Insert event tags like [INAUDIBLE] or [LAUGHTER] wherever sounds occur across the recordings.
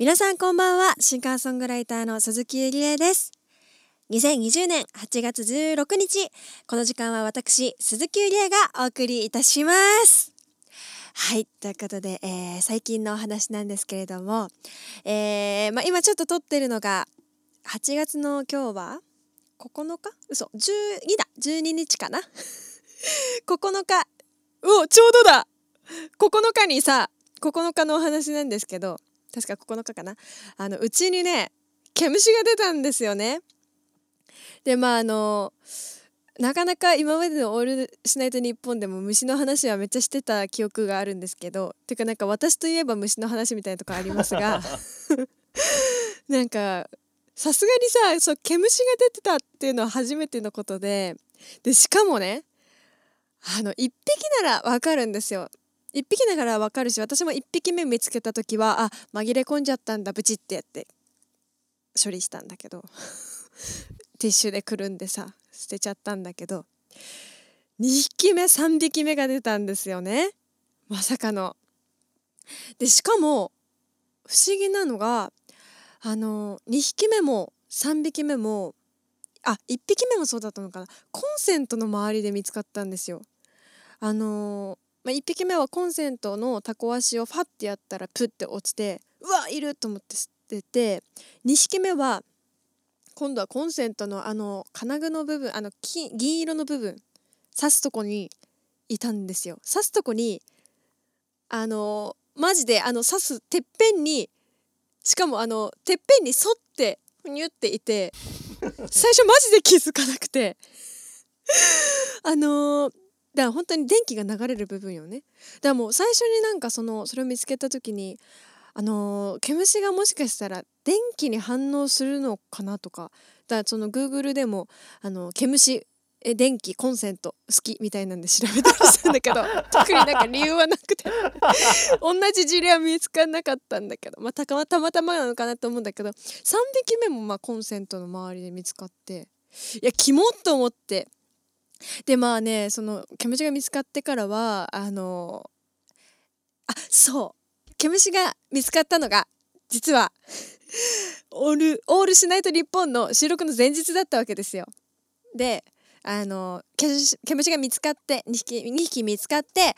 皆さんこんばんは。シンガーソングライターの鈴木ゆりえです。2020年8月16日この時間は私鈴木ゆりえがお送りいたします。はいということで、えー、最近のお話なんですけれども、えーまあ、今ちょっと撮ってるのが8月の今日は9日嘘12だ。12日かな。[LAUGHS] 9日おちょうどだ。9日にさ9日のお話なんですけど確か9日かな。あのうちにね毛虫が出たんですよね。でまああのなかなか今までの「オールしないと日本でも虫の話はめっちゃしてた記憶があるんですけどていうかなんか私といえば虫の話みたいなとこありますが [LAUGHS] なんかさすがにさそう毛虫が出てたっていうのは初めてのことででしかもねあの1匹ならわかるんですよ。1匹ながらわかるし私も1匹目見つけた時はあ紛れ込んじゃったんだブチってやって処理したんだけど [LAUGHS] ティッシュでくるんでさ捨てちゃったんだけど2匹目3匹目が出たんですよねまさかの。でしかも不思議なのがあの2匹目も3匹目もあ1匹目もそうだったのかなコンセントの周りで見つかったんですよ。あのまあ、1匹目はコンセントのタコ足をファッてやったらプッて落ちてうわいると思って捨てて2匹目は今度はコンセントのあの金具の部分あの銀色の部分刺すとこにいたんですよ。刺すとこにあのマジであの刺すてっぺんにしかもあのてっぺんに沿ってふにゅっていて最初マジで気づかなくてあのー、だから本当に電気が流れる部分よね。だからもう最初になんかそのそれを見つけた時にあのー、毛虫がもしかしたら電気に反応するのかなとかだからその Google でもあの毛虫え電気コンセント好きみたいなんで調べたりしたんだけど [LAUGHS] 特になんか理由はなくて。同じ事例は見つからなかったんだけど、まあ、たまたまたまなのかなと思うんだけど3匹目もまあコンセントの周りで見つかっていやキモっと思ってでまあねその毛虫が見つかってからはあのあそう。毛虫が見つかったのが実はオールオールしないと日本の収録の前日だったわけですよ。であの毛虫が見つかって2匹 ,2 匹見つかって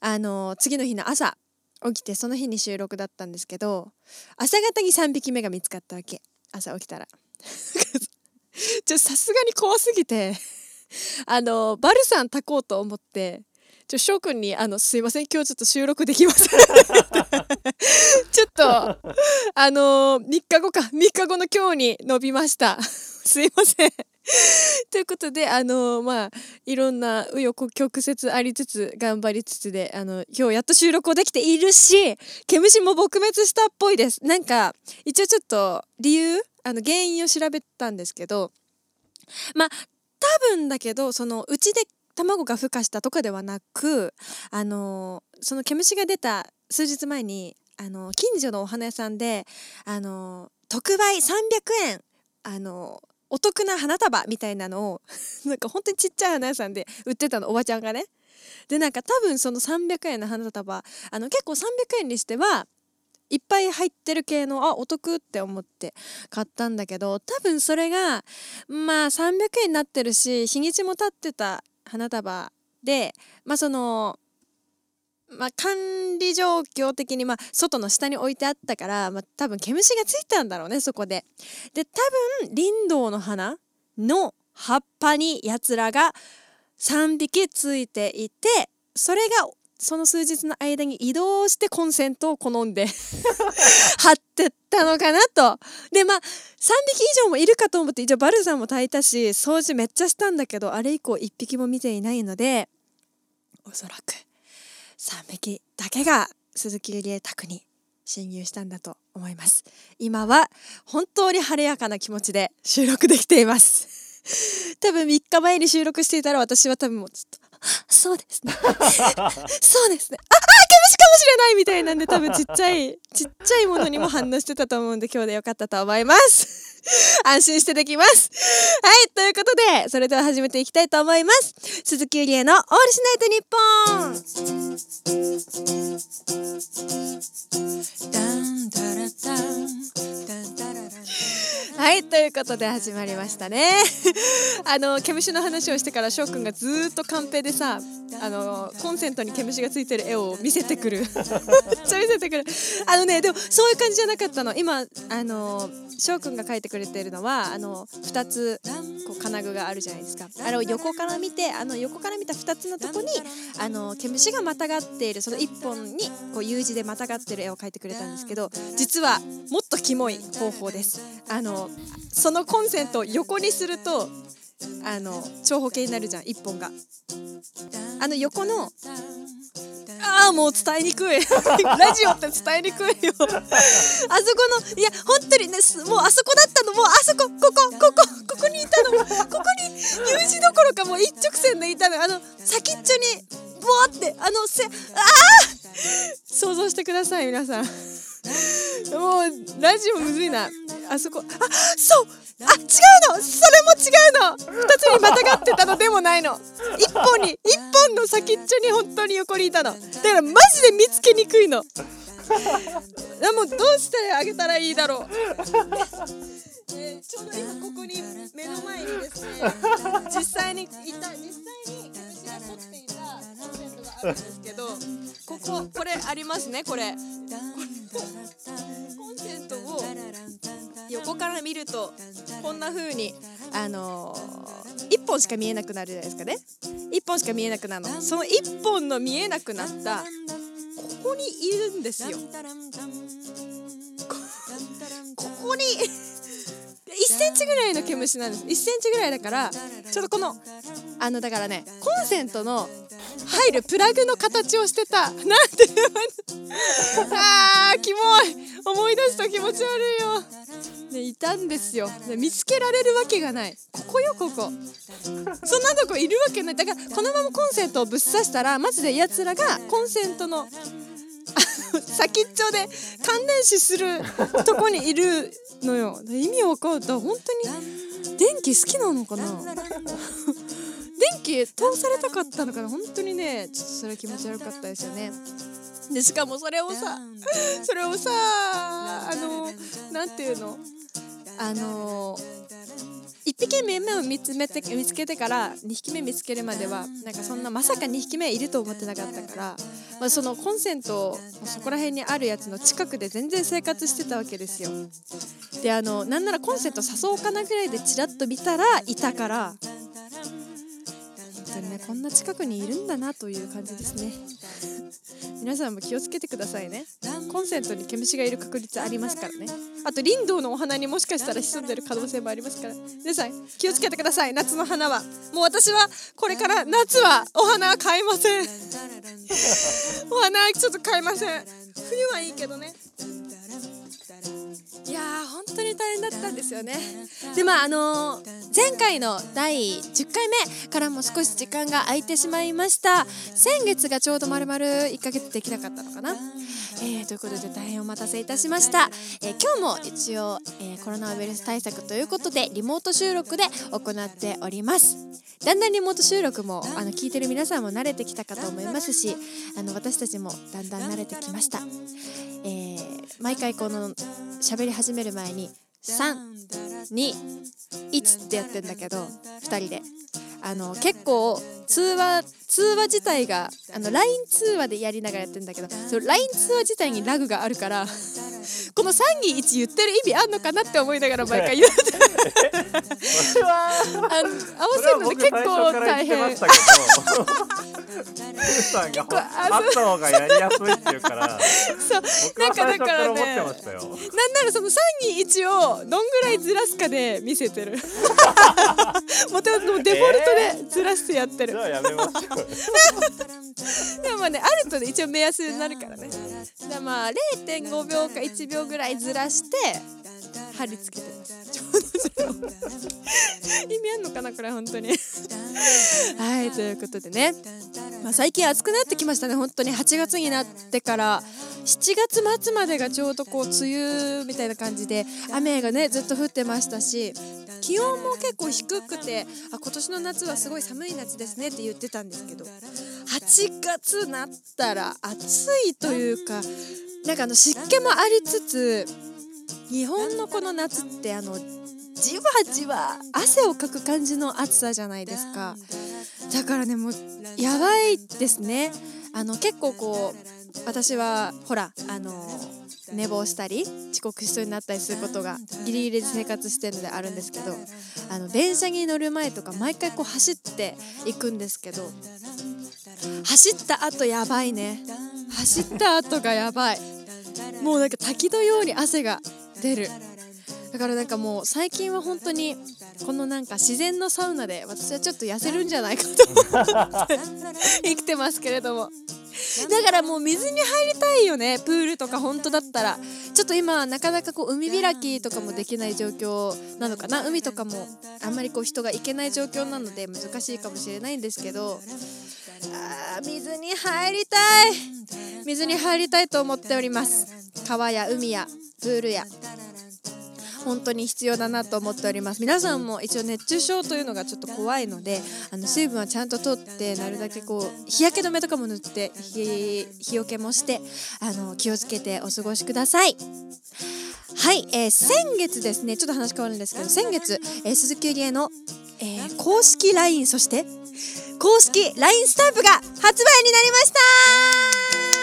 あの次の日の朝起きてその日に収録だったんですけど朝方に3匹目が見つかったわけ。朝起きたら。[LAUGHS] ちょさすがに怖すぎて。あのバルサン炊こうと思ってちょ翔くんにあの「すいません今日ちょっと収録できません」[LAUGHS] ちょっとあのー、3日後か3日後の今日に伸びました。[LAUGHS] すいません。ということであのー、まあいろんな紆余曲折ありつつ頑張りつつであの今日やっと収録をできているし毛虫も撲滅したっぽいです。なんか一応ちょっと理由あの原因を調べたんですけどまあ多分だけどそのうちで卵が孵化したとかではなくあのその毛虫が出た数日前にあの近所のお花屋さんであの特売300円あのお得な花束みたいなのを [LAUGHS] なんか本当にちっちゃい花屋さんで売ってたのおばちゃんがね。でなんか多分その300円の花束あの結構300円にしてはいっぱい入ってる系のあお得って思って買ったんだけど多分それがまあ300円になってるし日にちも経ってた花束でまあそのまあ、管理状況的に、まあ、外の下に置いてあったから、まあ、多分毛虫がついたんだろうねそこで。で多分林道の花の葉っぱにやつらが3匹ついていてそれがその数日の間に移動してコンセントを好んで [LAUGHS] 貼ってったのかなと。でまあ3匹以上もいるかと思って一応バルさんも炊いたし掃除めっちゃしたんだけどあれ以降1匹も見ていないのでおそらく3匹だけが鈴木ゆりえ宅に侵入したんだと思います今は本当に晴れやかな気持ちで収録できています [LAUGHS] 多分3日前に収録していたら私は多分もうずっとそうですね。そうですね。[LAUGHS] ああ毛虫かもしれないみたいなんで多分ちっちゃい [LAUGHS] ちっちゃいものにも反応してたと思うんで今日でよかったと思います。安心してできます。はいということでそれでは始めていきたいと思います。鈴木ゆりえのオールシナイトニッポン。ダンダラダンはいということで始まりましたね。[LAUGHS] あの毛虫の話をしてから翔くんがずっとカンペでさあのコンセントに毛虫がついてる絵を見せてくる。めっちゃ見せてくる。あのねでもそういう感じじゃなかったの。今あの翔くんが描いてくれてるのはあの2つこう金具があるじゃないですか。あれを横から見てあの横から見た2つのとこにあの毛虫がまたがっているその1本にこう U 字でまたがってる絵を描いてくれたんですけど実はもっとキモい方法です。あのそのコンセントを横にするとあの長方形になるじゃん1本が。あの横のああもう伝えにくい。[LAUGHS] ラジオって伝えにくいよ。あそこのいや本当にねもうあそこだったのもうあそこここここここにいたの。ここに U 字どころかもう一直線でいたの。あの先っちょにボワってあのせああ想像してください皆さん。[LAUGHS] もうラジオむずいな。あそこ。あそう。あ違うの。それも違うの。2つにまたがってたのでもないの。1本に。1本の先っちょに本当に横にいたの。だからマジで見つけにくいの。でもどうしてあげたらいいだろう。えー、ちょうど今ここに目の前にですね実際にいた実際に私が撮っていたコンセントがあるんですけどこここれありますねこれ。コ横から見るとこんな風にあのー、1本しか見えなくなるじゃないですかね。1本しか見えなくなるの。その1本の見えなくなったここにいるんですよ。ここに1センチぐらいの毛虫なんです。1センチぐらいだからちょっとこのあのだからねコンセントの入るプラグの形をしてた。なんてあーキモい。思い出すと気持ち悪いよ、ね、いたんですよ、ね、見つけられるわけがない。ここよここ。そんなとこいるわけない。だからこのままコンセントをぶっ刺したらマジでやつらがコンセントの [LAUGHS] 先っちょで感電死するとこにいるのよ。意味わかんない。本当に電気好きなのかな？[LAUGHS] 電気通されたかったのかな？本当にねちょっとそれ気持ち悪かったですよね。でしかもそれをさそれをさあのなんていうの？あの1匹目目を見つめて見つけてから2匹目見つけるまではなんかそんなまさか2匹目いると思ってなかったから、まあ、そのコンセントそこら辺にあるやつの近くで全然生活してたわけですよ。であのなんならコンセント誘おうかなぐらいでチラッと見たらいたから当にねこんな近くにいるんだなという感じですね。皆さんも気をつけてくださいね。コンセントに毛虫がいる確率ありますからね。あと林道のお花にもしかしたら潜んでる可能性もありますから。皆さん気をつけてください。夏の花は。もう私はこれから夏はお花は買いません。[LAUGHS] お花はちょっと買いません。冬はいいけどね。いや本当に大変だったんですよね。でまああのー、前回の第10回目からも少し時間が空いてしまいました。先月がちょうど丸々1ヶ月できなかったのかな。えー、ということで大変お待たせいたしました、えー、今日も一応、えー、コロナウイルス対策ということでリモート収録で行っております。だんだんリモート収録もあの聞いてる皆さんも慣れてきたかと思いますしあの私たちもだんだん慣れてきました、えー、毎回この喋り始める前に321ってやってんだけど2人で。あの結構通話通話自体があの LINE 通話でやりながらやってるんだけどその LINE 通話自体にラグがあるからこの321言ってる意味あんのかなって思いながら毎回言って [LAUGHS] あの合わせるので結構大変。さんがあった方がやりやすいっていうからそう。なんかだからねなんならその321をどんぐらいずらすかで見せてる。[LAUGHS] もともとデフォルトでずらしてやってる、えー、じゃあやめましょう。[LAUGHS] でもまあねあるとね一応目安になるからね。だまあ0.5秒か1秒ぐらいずらして貼り付けてます。意味あんのかなこれ本当に。[LAUGHS] はいということでね、まあ、最近暑くなってきましたね。本当に8月になってから。7月末までがちょうどこう梅雨みたいな感じで雨がねずっと降ってましたし気温も結構低くてあ今年の夏はすごい寒い夏ですねって言ってたんですけど8月なったら暑いというかなんかあの湿気もありつつ日本のこの夏ってあのじわじわ汗をかく感じの暑さじゃないですか。だからねもうやばいですね。あの結構こう私はほらあの寝坊したり遅刻しそうになったりすることがギリギリで生活してるのであるんですけどあの電車に乗る前とか毎回こう走っていくんですけど走った後やばいね。走った後がやばい。もうなんか滝のように汗が出る。だからなんかもう最近は本当にこのなんか自然のサウナで私はちょっと痩せるんじゃないかと生きてますけれども。だからもう水に入りたいよねプールとか本当だったら。ちょっと今なかなかこう海開きとかもできない状況なのかな。海とかもあんまりこう人が行けない状況なので難しいかもしれないんですけど。あー水に入りたい。水に入りたいと思っております。川や海やプールや。本当に必要だなと思っております。皆さんも一応熱中症というのがちょっと怖いのであの水分はちゃんととってなるだけこう日焼け止めとかも塗って日日よけもしてあの気をつけてお過ごしください。はい、えー先月ですねちょっと話変わるんですけど先月、えー鈴木ゆりえの、えー公式 LINE そして公式 LINE スタンプが発売になりました。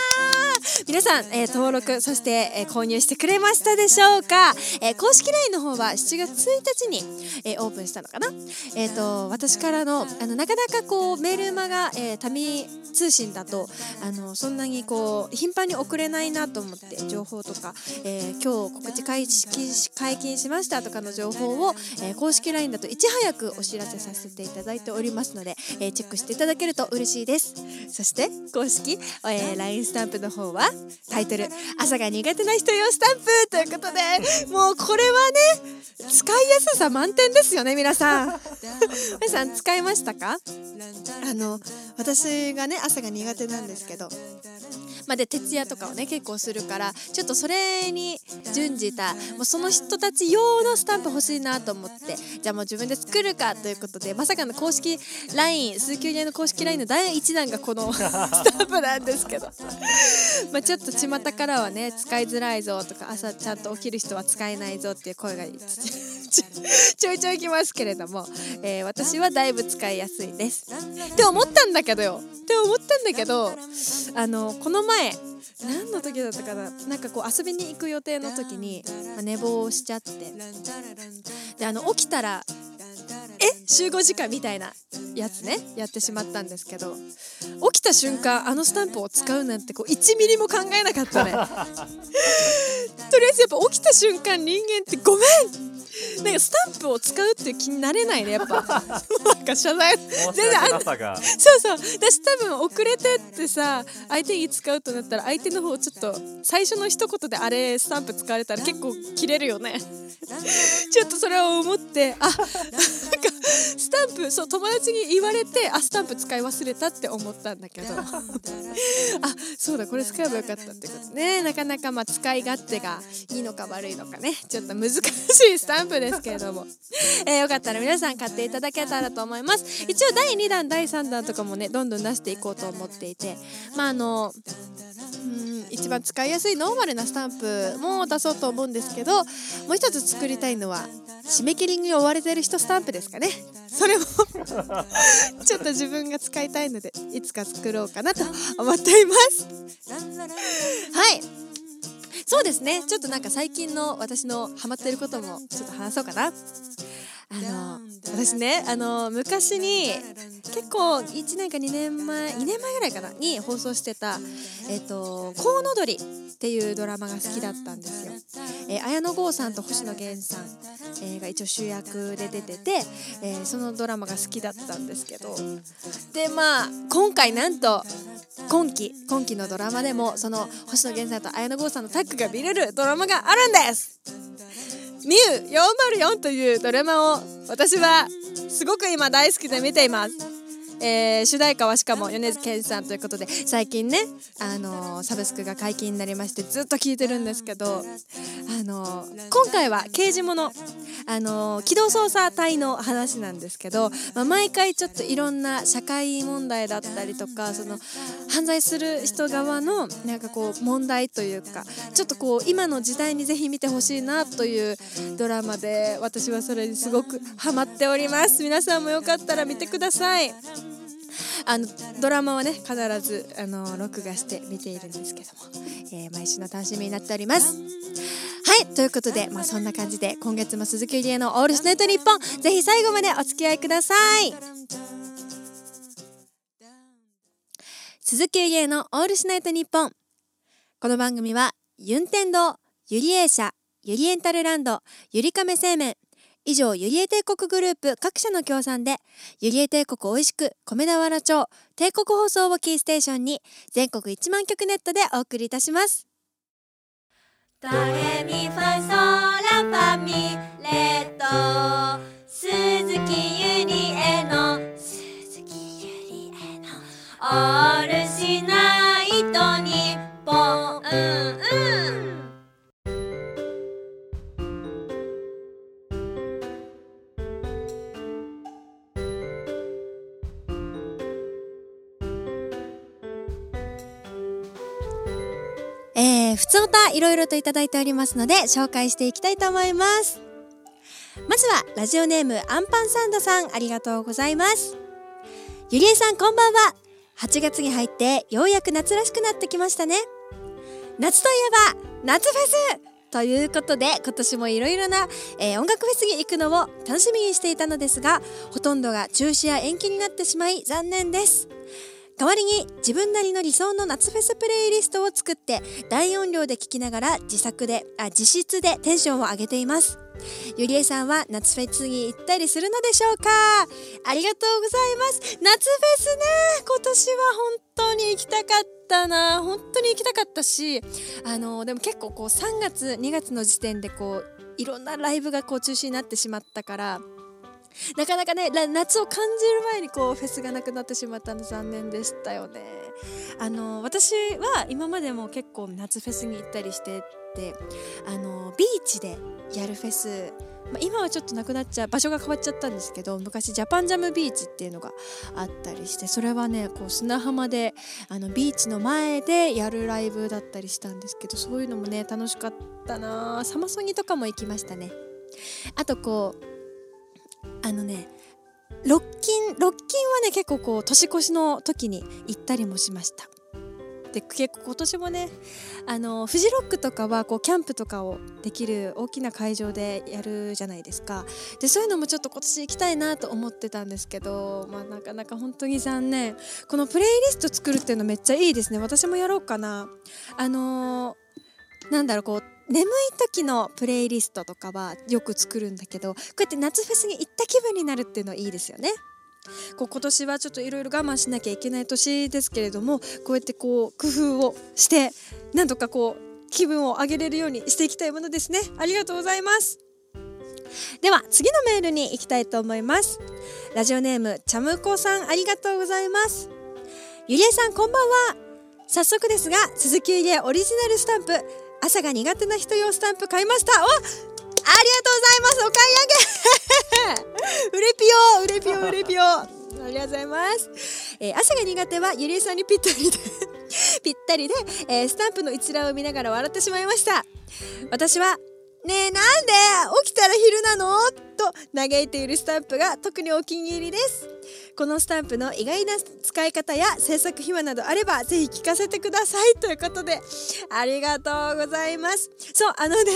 皆さん、えー登録そして、えー購入してくれましたでしょうか、えー公式 LINE の方は7月1日に、えーオープンしたのかな？えっ、と私からのあのなかなかこうメールマガ、えー、タミ通信だとあのそんなにこう頻繁に送れないなと思って情報とか、えー今日告知解禁し解禁しましたとかの情報を、えー公式 LINE だといち早くお知らせさせていただいておりますので、えーチェックしていただけると嬉しいです。そして公式、えー LINE スタンプの方ははタイトル「朝が苦手な人用スタンプ」ということでもうこれはね使いやすさ満点ですよね皆さん。[LAUGHS] 皆さん使いましたか？あの私がね朝が苦手なんですけどま、で徹夜とかをね結構するからちょっとそれに準じたもうその人たち用のスタンプ欲しいなと思ってじゃあもう自分で作るかということでまさかの公式 LINE 鈴木ゆりえの公式 LINE の第1弾がこの [LAUGHS] スタンプなんですけど [LAUGHS] まあちょっと巷からはね使いづらいぞとか朝ちゃんと起きる人は使えないぞっていう声がちょいちょいきますけれども、えー私はだいぶ使いやすいです。って思ったんだけどよって思ったんだけどあのこの前何の時だったかな。なんかこう遊びに行く予定の時に、まあ寝坊しちゃって。であの起きたらえ？集合時間みたいなやつね。やってしまったんですけど。起きた瞬間あのスタンプを使うなんてこう1ミリも考えなかったね。[LAUGHS] とりあえずやっぱ起きた瞬間人間ってごめん。なんかスタンプを使うっていう気になれないねやっぱ。か謝罪。全然あそうそう。私多分遅れてってさ相手に使うとなったら相手の方ちょっと最初の一言であれスタンプ使われたら結構切れるよね。ちょっとそれを思ってあなんかスタンプそう友達に言われてあスタンプ使い忘れたって思ったんだけど。あそうだこれ使えばよかったってことね。なかなかまあ使い勝手がいいのか悪いのかね。ちょっと難しいスタンプですけれども、えーよかったら皆さん買っていただけたらと思います一応第2弾第3弾とかもねどんどん出していこうと思っていて。まああのうん一番使いやすいノーマルなスタンプも出そうと思うんですけどもう一つ作りたいのは締め切りに追われてる人スタンプですかね。それも [LAUGHS] ちょっと自分が使いたいのでいつか作ろうかなと思っています。はい。そうですね。ちょっとなんか最近の私のハマってることもちょっと話そうかなあの私ね。あの昔に結構1年か2年前2年前ぐらいかなに放送してた「えっとコウノドリ」っていうドラマが好きだったんですよ。えー綾野剛さんと星野源さん、えーが一応主役で出てて、えーそのドラマが好きだったんですけど。でまあ今回なんと今期今期のドラマでもその星野源さんと綾野剛さんのタッグが見れるドラマがあるんです。ミュー404というドラマを私はすごく今大好きで見ています。えー主題歌はしかも米津玄師さんということで最近ね、あのーサブスクが解禁になりましてずっと聴いてるんですけどあの今回は刑事物あの機動捜査隊の話なんですけど、まあ、毎回ちょっといろんな社会問題だったりとかその犯罪する人側のなんかこう問題というかちょっとこう今の時代にぜひ見てほしいなというドラマで私はそれにすごくハマっております。皆さんもよかったら見てください。あのドラマはね必ずあの録画して見ているんですけども、えー、毎週の楽しみになっております。はいということで、まあ、そんな感じで今月も鈴木ゆりえの「オールスネット日本ぜひ最後までお付き合いください。鈴木ゆりえの「オールしないとニッポン」この番組はユンテンドーユリエーシャユリエンタルランドゆりかめ製麺以上ユリエ帝国グループ各社の協賛でユリエ帝国おいしく米田原町帝国放送をキーステーションに全国1万曲ネットでお送りいたします。ドレミファソラファミレッド鈴木ゆりえの鈴木ゆりえのオールしないと日本。うんうん。ふつおたいろいろといただいておりますので紹介していきたいと思います。まずはラジオネームアンパンサンドさんありがとうございます。ゆりえさんこんばんは。8月に入ってようやく夏らしくなってきましたね。夏といえば夏フェス!ということで今年もいろいろな、えー、音楽フェスに行くのを楽しみにしていたのですがほとんどが中止や延期になってしまい残念です。代わりに自分なりの理想の夏フェスプレイリストを作って大音量で聴きながら自作であ自室でテンションを上げています。ゆりえさんは夏フェスに行ったりするのでしょうか？ありがとうございます。夏フェスね！今年は本当に行きたかったな。本当に行きたかったしあのでも結構こう3月2月の時点でこういろんなライブがこう中止になってしまったからなかなかね夏を感じる前にこうフェスがなくなってしまったの残念でしたよね。あの私は今までも結構夏フェスに行ったりしててあのビーチでやるフェスま、今はちょっとなくなっちゃう場所が変わっちゃったんですけど昔ジャパンジャムビーチっていうのがあったりしてそれはねこう砂浜であのビーチの前でやるライブだったりしたんですけどそういうのもね楽しかったなサマソニとかも行きましたね。あとこうあのねロッキンロッキンはね結構こう年越しの時に行ったりもしました。で結構今年もねあのフジロックとかはこうキャンプとかをできる大きな会場でやるじゃないですか。でそういうのもちょっと今年行きたいなと思ってたんですけど、まあ、なかなか本当に残念。このプレイリスト作るっていうのめっちゃいいですね。私もやろうかな。あのー、なんだろうこう眠い時のプレイリストとかはよく作るんだけどこうやって夏フェスに行った気分になるっていうのいいですよね。こう今年はちょっといろいろ我慢しなきゃいけない年ですけれどもこうやってこう工夫をしてなんとかこう気分を上げれるようにしていきたいものですね。ありがとうございます。では次のメールに行きたいと思います。ラジオネームちゃむこさんありがとうございます。ゆりえさんこんばんは。早速ですが鈴木ゆりえオリジナルスタンプ。朝が苦手な人用スタンプ買いました。おありがとうございます。お買い上げ。[LAUGHS] うれぴようれぴようれぴよありがとうございます、えー、朝が苦手はゆりえさんにぴったりで [LAUGHS] ぴったりで、えー、スタンプの一覧を見ながら笑ってしまいました。私はねえなんで起きたら昼なの？と嘆いているスタンプが特にお気に入りです。このスタンプの意外な使い方や制作秘話などあればぜひ聞かせてください。ということでありがとうございます。そうあのね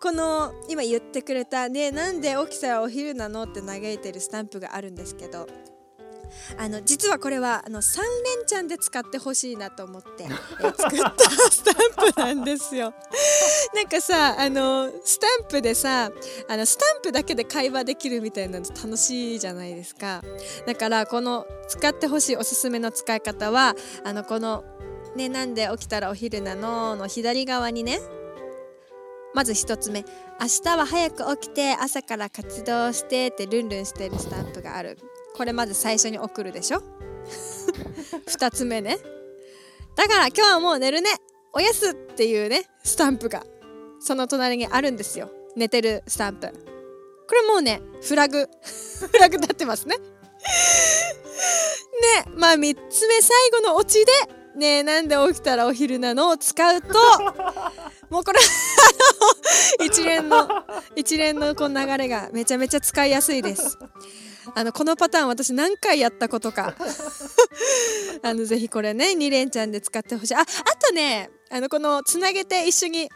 この今言ってくれたねなんで起きたらお昼なの？って嘆いてるスタンプがあるんですけどあの実はこれはあの3連チャンで使ってほしいなと思って、え、作ったスタンプなんですよ。[LAUGHS] なんかさあのスタンプでさあのスタンプだけで会話できるみたいなの楽しいじゃないですか。だからこの使ってほしいおすすめの使い方はあのこの「ねなんで起きたらお昼なの?」の左側にねまず1つ目「明日は早く起きて朝から活動して」ってルンルンしてるスタンプがあるこれまず最初に送るでしょ？[LAUGHS] 2つ目ね。だから今日はもう寝るね。おやすっていうねスタンプがその隣にあるんですよ。寝てるスタンプ。これもうねフラグ。[LAUGHS] フラグ立ってますね。ねまあ3つ目最後のオチでねえなんで起きたらお昼なのを使うともうこれ [LAUGHS] 一連の一連のこの流れがめちゃめちゃ使いやすいです。あのこのパターン私何回やったことか [LAUGHS] あのぜひこれね2連チャンで使ってほしいああとねあのこのつなげて一緒に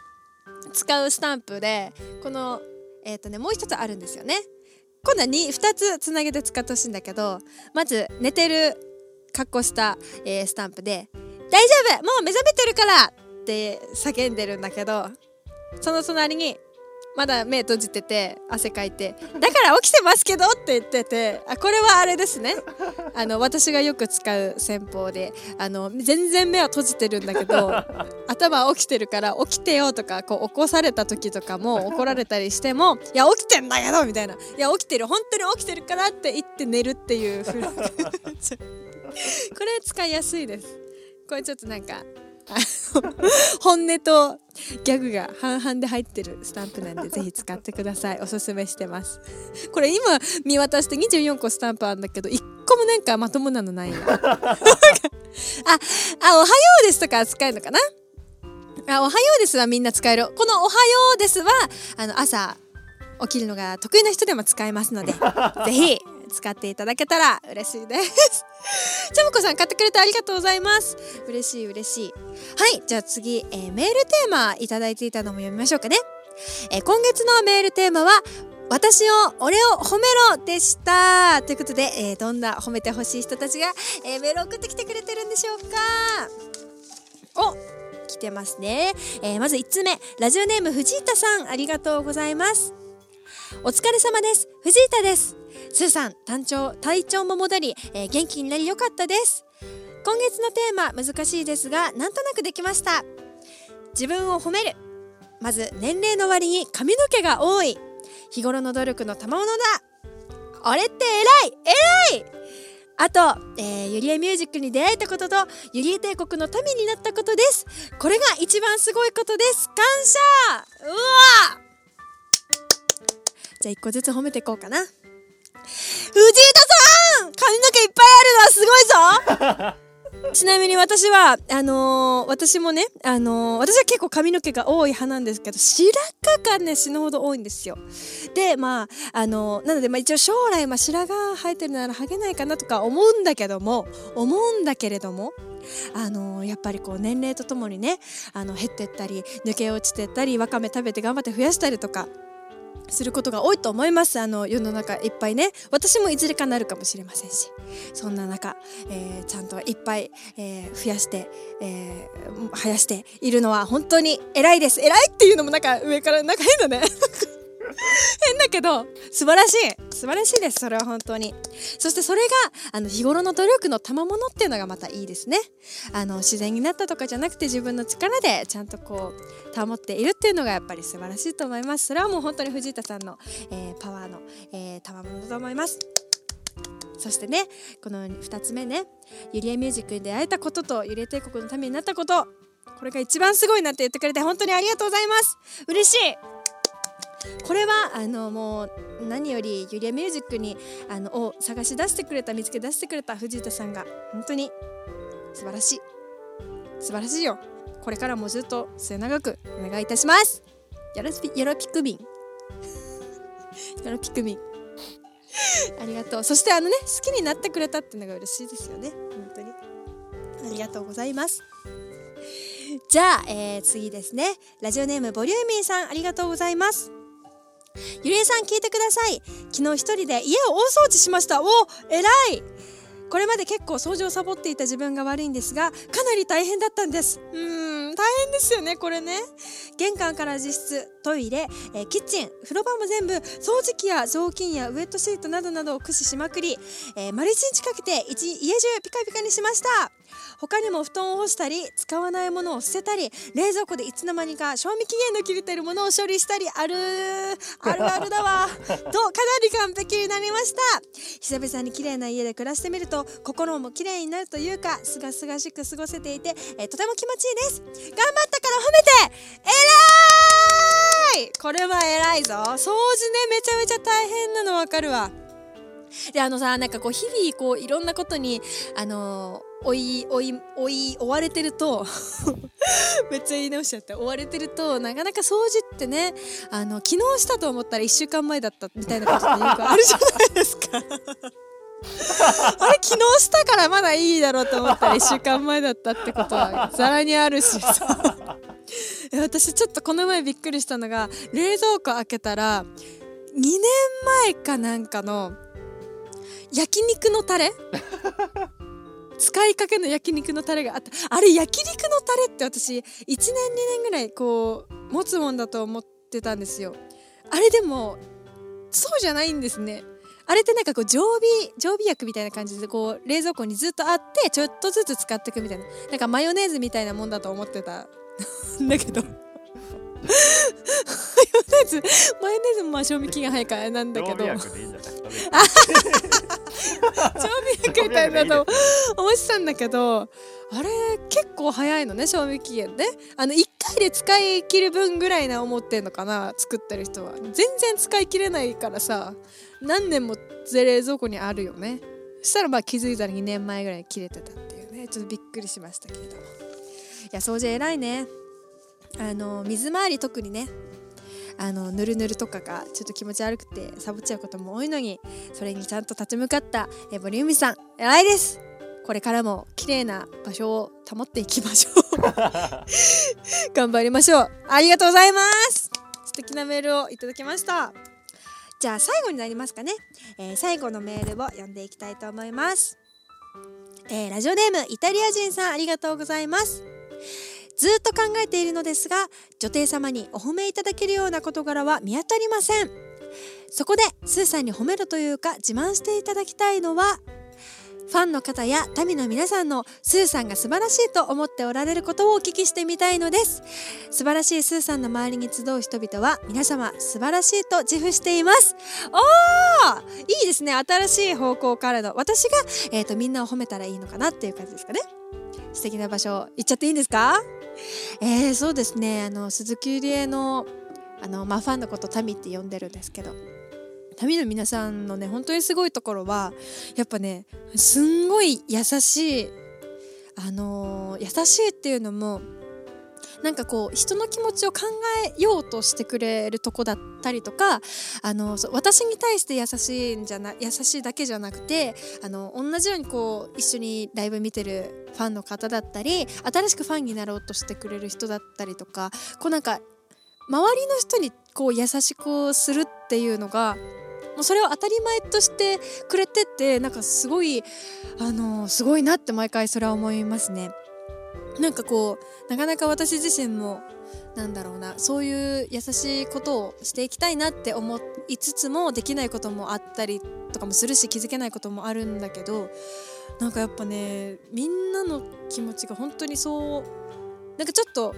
使うスタンプでこのえっ、ー、とねもう一つあるんですよね今度は 2, 2つつなげて使ってほしいんだけどまず寝てる格好した、えー、スタンプで「大丈夫もう目覚めてるから!」って叫んでるんだけどその隣にまだ目閉じてて汗かいて「だから起きてますけど!」って言っててあこれはあれですねあの私がよく使う戦法であの全然目は閉じてるんだけど [LAUGHS] 頭起きてるから起きてよとかこう起こされた時とかも怒られたりしても「いや起きてんだけど!」みたいな「いや起きてる本当に起きてるから」って言って寝るっていうこれ使いやすいですこれちょっとなんか [LAUGHS] 本音とギャグが半々で入ってるスタンプなんでぜひ使ってください。おすすめしてます。これ今見渡して24個スタンプあるんだけど1個もなんかまともなのないよ [LAUGHS] ああおはようですとか使えるのかな？あおはようですはみんな使える。このおはようですはあの朝起きるのが得意な人でも使えますのでぜひ使っていただけたら嬉しいです。ちゃむこさん買ってくれてありがとうございます。嬉しい嬉しい。はいじゃあ次、えー、メールテーマいただいていたのも読みましょうかね、えー、今月のメールテーマは私を俺を褒めろでした。ということで、えー、どんな褒めてほしい人たちが、えー、メール送ってきてくれてるんでしょうか。お来てますね、えー、まず1つ目。ラジオネーム藤田さんありがとうございます。お疲れ様です。藤田です。スーさん体調体調も戻り、えー、元気になりよかったです。今月のテーマ難しいですがなんとなくできました。自分を褒める。まず年齢の割に髪の毛が多い。日頃の努力の賜物だ。俺って偉い！偉い！あと、えー、ユリエミュージックに出会えたこととユリエ帝国の民になったことです。これが一番すごいことです。感謝！うわ！じゃあ一個ずつ褒めていこうかな。藤田さん髪の毛いっぱいあるのはすごいぞ。[LAUGHS] ちなみに私はあのー、私もね、あのー、私は結構髪の毛が多い派なんですけど白髪がね死ぬほど多いんですよ。でまああのー、なので、まあ、一応将来、まあ、白髪生えてるならハゲないかなとか思うんだけども思うんだけれどもあのやっぱりこう年齢とともにねあの減ってったり抜け落ちてったりわかめ食べて頑張って増やしたりとかすることが多いと思います。あの世の中いっぱいね。私もいずれかなるかもしれませんし。そんな中、えー、ちゃんといっぱい、えー、増やして、えー、生やしているのは本当に偉いです。偉いっていうのもなんか上からなんか変だね。変だけど素晴らしい。素晴らしいですそれは本当に。そしてそれがあの日頃の努力の賜物っていうのがまたいいですね。あの自然になったとかじゃなくて自分の力でちゃんとこう保っているっていうのがやっぱり素晴らしいと思います。それはもう本当に藤田さんの、えー、パワーの、えー、賜物だと思います。そしてねこの2つ目ねユリエミュージックに出会えたこととユリエ帝国のためになったことこれが一番すごいなって言ってくれて本当にありがとうございます。嬉しい。これはあのもう何よりユリアミュージックにあのを探し出してくれた見つけ出してくれた藤田さんが本当に素晴らしい。素晴らしいよ。これからもずっと末永くお願いいたします。よろぴよろぴく。びんよろぴくびん。[LAUGHS] ありがとう。そしてあのね好きになってくれたっていうのが嬉しいですよね。本当に。ありがとうございます。じゃあ、えー、次ですね。ラジオネームボリューミーさんありがとうございます。ゆりえさん聞いてください。昨日一人で家を大掃除しました。お偉い。これまで結構掃除をサボっていた自分が悪いんですがかなり大変だったんです。うん大変ですよねこれね。玄関から実室。トイレ、えー、キッチン風呂場も全部掃除機や雑巾やウエットシートなどなどを駆使しまくり、えー、丸一日かけて家中ピカピカにしました。他にも布団を干したり使わないものを捨てたり冷蔵庫でいつの間にか賞味期限の切れてるものを処理したりあるあるあるだわ。[LAUGHS] とかなり完璧になりました。久々に綺麗な家で暮らしてみると心も綺麗になるというかすがすがしく過ごせていて、えー、とても気持ちいいです。頑張ったから褒めてえらーい。これは偉いぞ。掃除ねめちゃめちゃ大変なのわかるわ。であのさなんかこう日々こういろんなことにあのー、追い追い追い追われてると [LAUGHS] めっちゃ言い直しちゃった追われてるとなかなか掃除ってねあの昨日したと思ったら1週間前だったみたいなことってよくあるじゃないですか。あれ昨日したからまだいいだろうと思ったら1週間前だったってことは [LAUGHS] ざらにあるしさ [LAUGHS] 私ちょっとこの前びっくりしたのが冷蔵庫開けたら2年前かなんかの焼肉のタレ？[LAUGHS] 使いかけの焼肉のタレがあった。あれ焼肉のタレって私1年2年ぐらいこう持つもんだと思ってたんですよ。あれでもそうじゃないんですねあれってなんかこう常備常備薬みたいな感じでこう冷蔵庫にずっとあってちょっとずつ使っていくみたいな。なんかマヨネーズみたいなもんだと思ってた。[LAUGHS] だけど。マヨネーズマヨネーズもまあ賞味期限早いからなんだけど。常備薬 [LAUGHS] みたいなと [LAUGHS] 思ってたんだけどあれ結構早いのね賞味期限ねあの1回で使い切る分ぐらいな思ってんのかな作ってる人は。全然使い切れないからさ何年も冷蔵庫にあるよね。そしたらまあ気づいたら2年前ぐらい切れてたっていうね。ちょっとびっくりしましたけれども。いや掃除偉いね。あの水回り特にねあのぬるぬるとかがちょっと気持ち悪くてサボっちゃうことも多いのにそれにちゃんと立ち向かったえボリューミさん偉いです。これからも綺麗な場所を保っていきましょう。[LAUGHS] 頑張りましょう。ありがとうございます。素敵なメールをいただきました。じゃあ最後になりますかね、えー、最後のメールを読んでいきたいと思います、えー、ラジオネームイタリア人さんありがとうございます。ずっと考えているのですが女帝様にお褒めいただけるような事柄は見当たりません。そこでスーさんに褒めるというか自慢していただきたいのはファンの方や民の皆さんのスーさんが素晴らしいと思っておられることをお聞きしてみたいのです。素晴らしいスーさんの周りに集う人々は皆様素晴らしいと自負しています。おーいいですね新しい方向からの。私が、えーと、みんなを褒めたらいいのかなっていう感じですかね。素敵な場所行っちゃっていいんですか？えー、そうですねあの鈴木ゆりえのあの、まあ、ファンのことタミって呼んでるんですけど。民の皆さんのね本当にすごいところはやっぱねすんごい優しいあのー、優しいっていうのもなんかこう人の気持ちを考えようとしてくれるとこだったりとかあの私に対して優しいんじゃな優しいだけじゃなくてあの同じようにこう一緒にライブ見てるファンの方だったり新しくファンになろうとしてくれる人だったりとかこうなんか周りの人にこう優しくするっていうのがもうそれを当たり前としてくれててなんかすごいあのすごいなって毎回それは思いますね。なんかこうなかなか私自身もなんだろうなそういう優しいことをしていきたいなって思いつつもできないこともあったりとかもするし気づけないこともあるんだけどなんかやっぱねみんなの気持ちが本当にそうなんかちょっと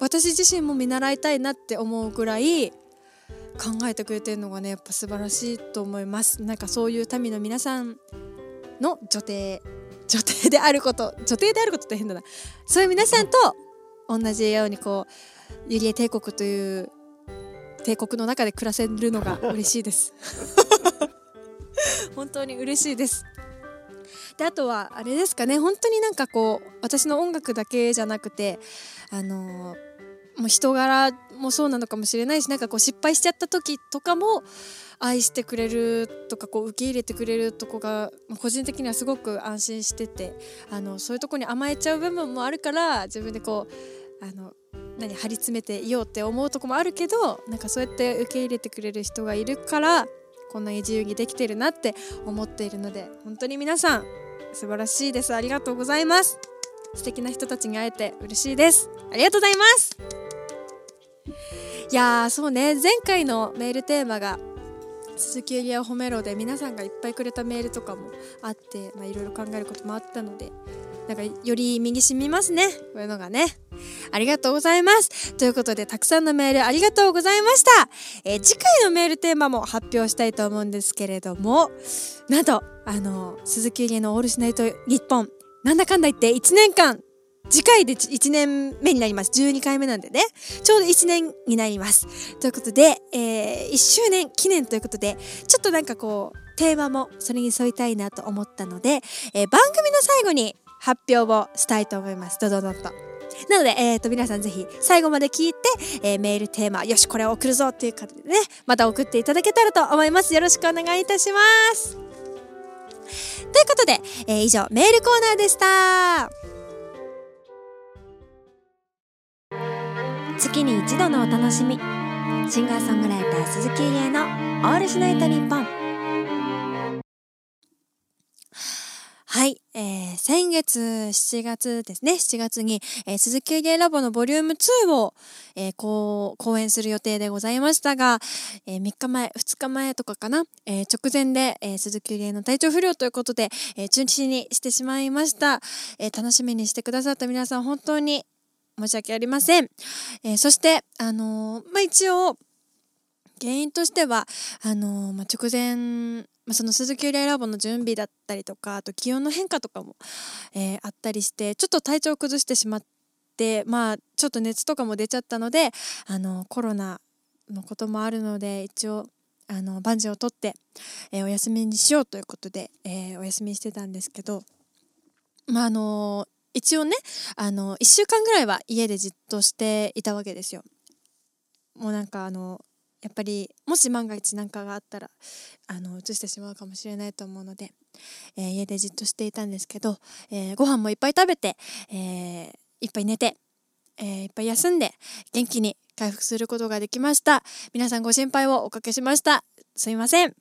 私自身も見習いたいなって思うぐらい考えてくれてるのがねやっぱ素晴らしいと思います。なんかそういう民の皆さんの女帝女帝であること女帝であることって変だな。そういう皆さんと同じようにこうユリエ帝国という帝国の中で暮らせるのが嬉しいです。[LAUGHS] 本当に嬉しいです。であとはあれですかね。本当になんかこう私の音楽だけじゃなくてあのーもう人柄もそうなのかもしれないしなんかこう失敗しちゃった時とかも愛してくれるとかこう受け入れてくれるとこが個人的にはすごく安心しててあのそういうとこに甘えちゃう部分もあるから自分でこうあの何張り詰めていようって思うとこもあるけどなんかそうやって受け入れてくれる人がいるからこんなに自由にできてるなって思っているので本当に皆さん素晴らしいです。ありがとうございます。素敵な人たちに会えて嬉しいです。ありがとうございます。いやーそうね。前回のメールテーマが鈴木エリアを褒めろで皆さんがいっぱいくれたメールとかもあっていろいろ考えることもあったのでなんかより身に染みますね。こういうのがね。ありがとうございます。ということでたくさんのメールありがとうございました、えー、次回のメールテーマも発表したいと思うんですけれどもなんとあの鈴木エリアのオールシナイト日本なんだかんだ言って1年間次回で1年目になります。12回目なんでね。ちょうど1年になります。ということで、えー、1周年記念ということでちょっとなんかこうテーマもそれに沿いたいなと思ったので、えー、番組の最後に発表をしたいと思います。どどどんと。なので、えーと、皆さんぜひ最後まで聞いて、えー、メールテーマよしこれを送るぞっていう形でねまた送っていただけたらと思います。よろしくお願いいたします。ということで、えー、以上メールコーナーでした。月に一度のお楽しみ。シンガーソングライター鈴木入江の「オールシナイトニッポン」はい、えー、先月7月ですね、7月に、えー、鈴木芸ラボのボリューム2を、えー、こう講演する予定でございましたが、えー、3日前、2日前とかかな、えー、直前で、えー、鈴木芸の体調不良ということで、えー、中止にしてしまいました、えー。楽しみにしてくださった皆さん本当に申し訳ありません。えー、そして、あのー、まあ、一応、原因としては、あのー、まあ、直前、まあ、その鈴木ゆりラボの準備だったりとかあと気温の変化とかも、え、あったりしてちょっと体調を崩してしまってまあちょっと熱とかも出ちゃったのであのコロナのこともあるので一応あの万事を取って、え、お休みにしようということで、え、お休みしてたんですけどまああの一応ねあの1週間ぐらいは家でじっとしていたわけですよ。もうなんかあのやっぱりもし万が一何かがあったらあの移してしまうかもしれないと思うので、えー、家でじっとしていたんですけど、えー、ご飯もいっぱい食べて、えー、いっぱい寝て、えー、いっぱい休んで元気に回復することができました。皆さんご心配をおかけしました。すみません、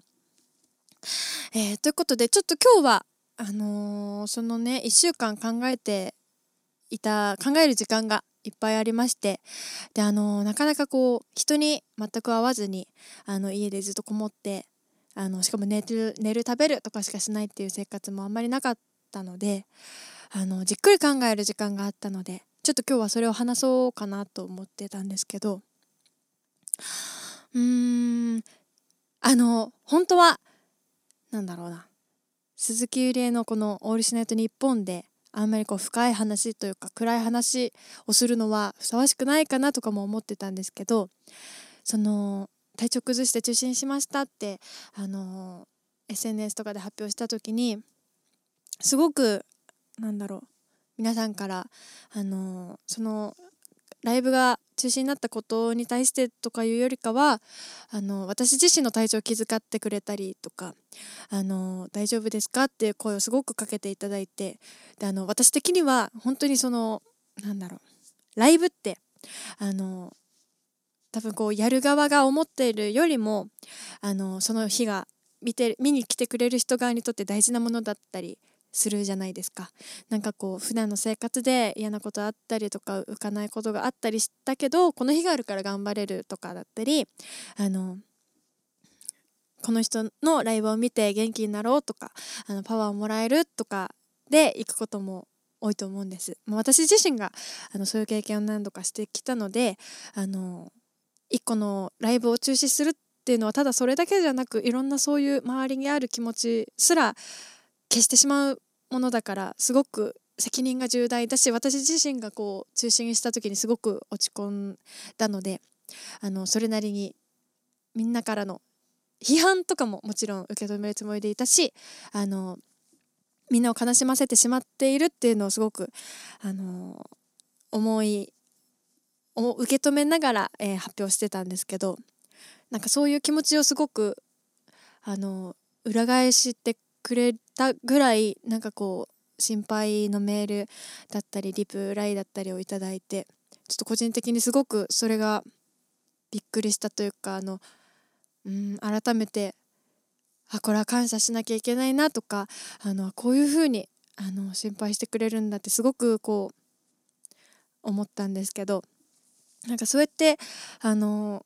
えー、ということでちょっと今日はあのー、そのね1週間考えていた考える時間がいっぱいありましてであのなかなかこう人に全く会わずにあの家でずっとこもってあのしかも寝る寝る食べるとかしかしないっていう生活もあんまりなかったのであのじっくり考える時間があったのでちょっと今日はそれを話そうかなと思ってたんですけどうーんあの本当はなんだろうな鈴木ゆりえのこの「オールシナイトニッポン」であんまりこう深い話というか暗い話をするのはふさわしくないかなとかも思ってたんですけどその体調崩して中心しましたってあの SNS とかで発表した時にすごくなんだろう皆さんからあのそのライブが中止になったことに対してとかいうよりかはあの私自身の体調を気遣ってくれたりとかあの大丈夫ですかっていう声をすごくかけていただいてであの私的には本当にそのなんだろうライブってあの多分こうやる側が思っているよりもあのその日が見て見に来てくれる人側にとって大事なものだったりするじゃないですかなんかこう普段の生活で嫌なことあったりとか浮かないことがあったりしたけどこの日があるから頑張れるとかだったりあのこの人のライブを見て元気になろうとかあのパワーをもらえるとかで行くことも多いと思うんです。私自身があのそういう経験を何度かしてきたのであの一個のライブを中止するっていうのはただそれだけじゃなくいろんなそういう周りにある気持ちすら消してしまうものだからすごく責任が重大だし私自身がこう中心した時にすごく落ち込んだのであのそれなりにみんなからの批判とかももちろん受け止めるつもりでいたしあのみんなを悲しませてしまっているっていうのをすごくあの思い受け止めながら、えー、発表してたんですけどなんかそういう気持ちをすごくあの裏返してくれたぐらいなんかこう心配のメールだったりリプライだったりをいただいてちょっと個人的にすごくそれがびっくりしたというかあのうん改めてあこれは感謝しなきゃいけないなとかあのこういうふうにあの心配してくれるんだってすごくこう思ったんですけどなんかそうやってあの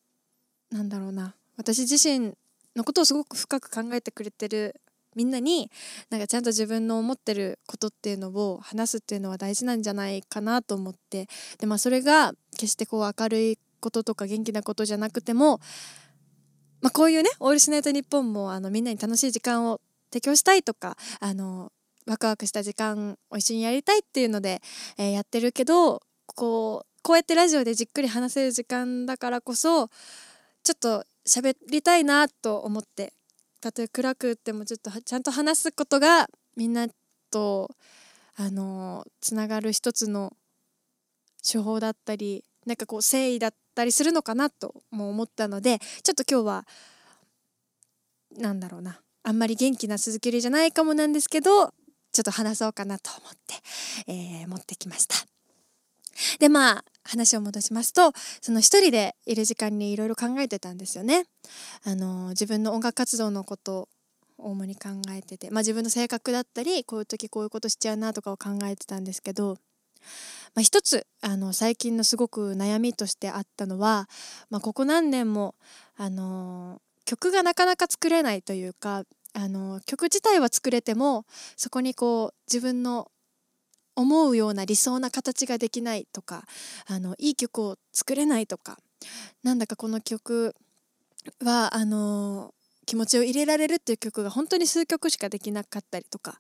なんだろうな私自身のことをすごく深く考えてくれてるみんなになんかちゃんと自分の思ってることっていうのを話すっていうのは大事なんじゃないかなと思って。で、まあ、それが決してこう明るいこととか元気なことじゃなくても、まあ、こういうね「オールシナイトニッポンも」あのみんなに楽しい時間を提供したいとかあのワクワクした時間を一緒にやりたいっていうので、えー、やってるけどこうこうやってラジオでじっくり話せる時間だからこそちょっと喋りたいなと思ってたとえ暗くってもちょっとちゃんと話すことがみんなとあのつながる一つの手法だったりなんかこう誠意だったりするのかなとも思ったのでちょっと今日はなんだろうなあんまり元気な鈴木りじゃないかもなんですけどちょっと話そうかなと思って、えー、持ってきました。でまあ話を戻しますとその一人でいる時間にいろいろ考えてたんですよね。あの自分の音楽活動のことを主に考えてて、まあ、自分の性格だったりこういう時こういうことしちゃうなとかを考えてたんですけど、まあ、一つあの最近のすごく悩みとしてあったのは、まあ、ここ何年もあの曲がなかなか作れないというかあの曲自体は作れてもそこにこう自分の思うような理想な形ができないとかあのいい曲を作れないとかなんだかこの曲はあの気持ちを入れられるっていう曲が本当に数曲しかできなかったりとか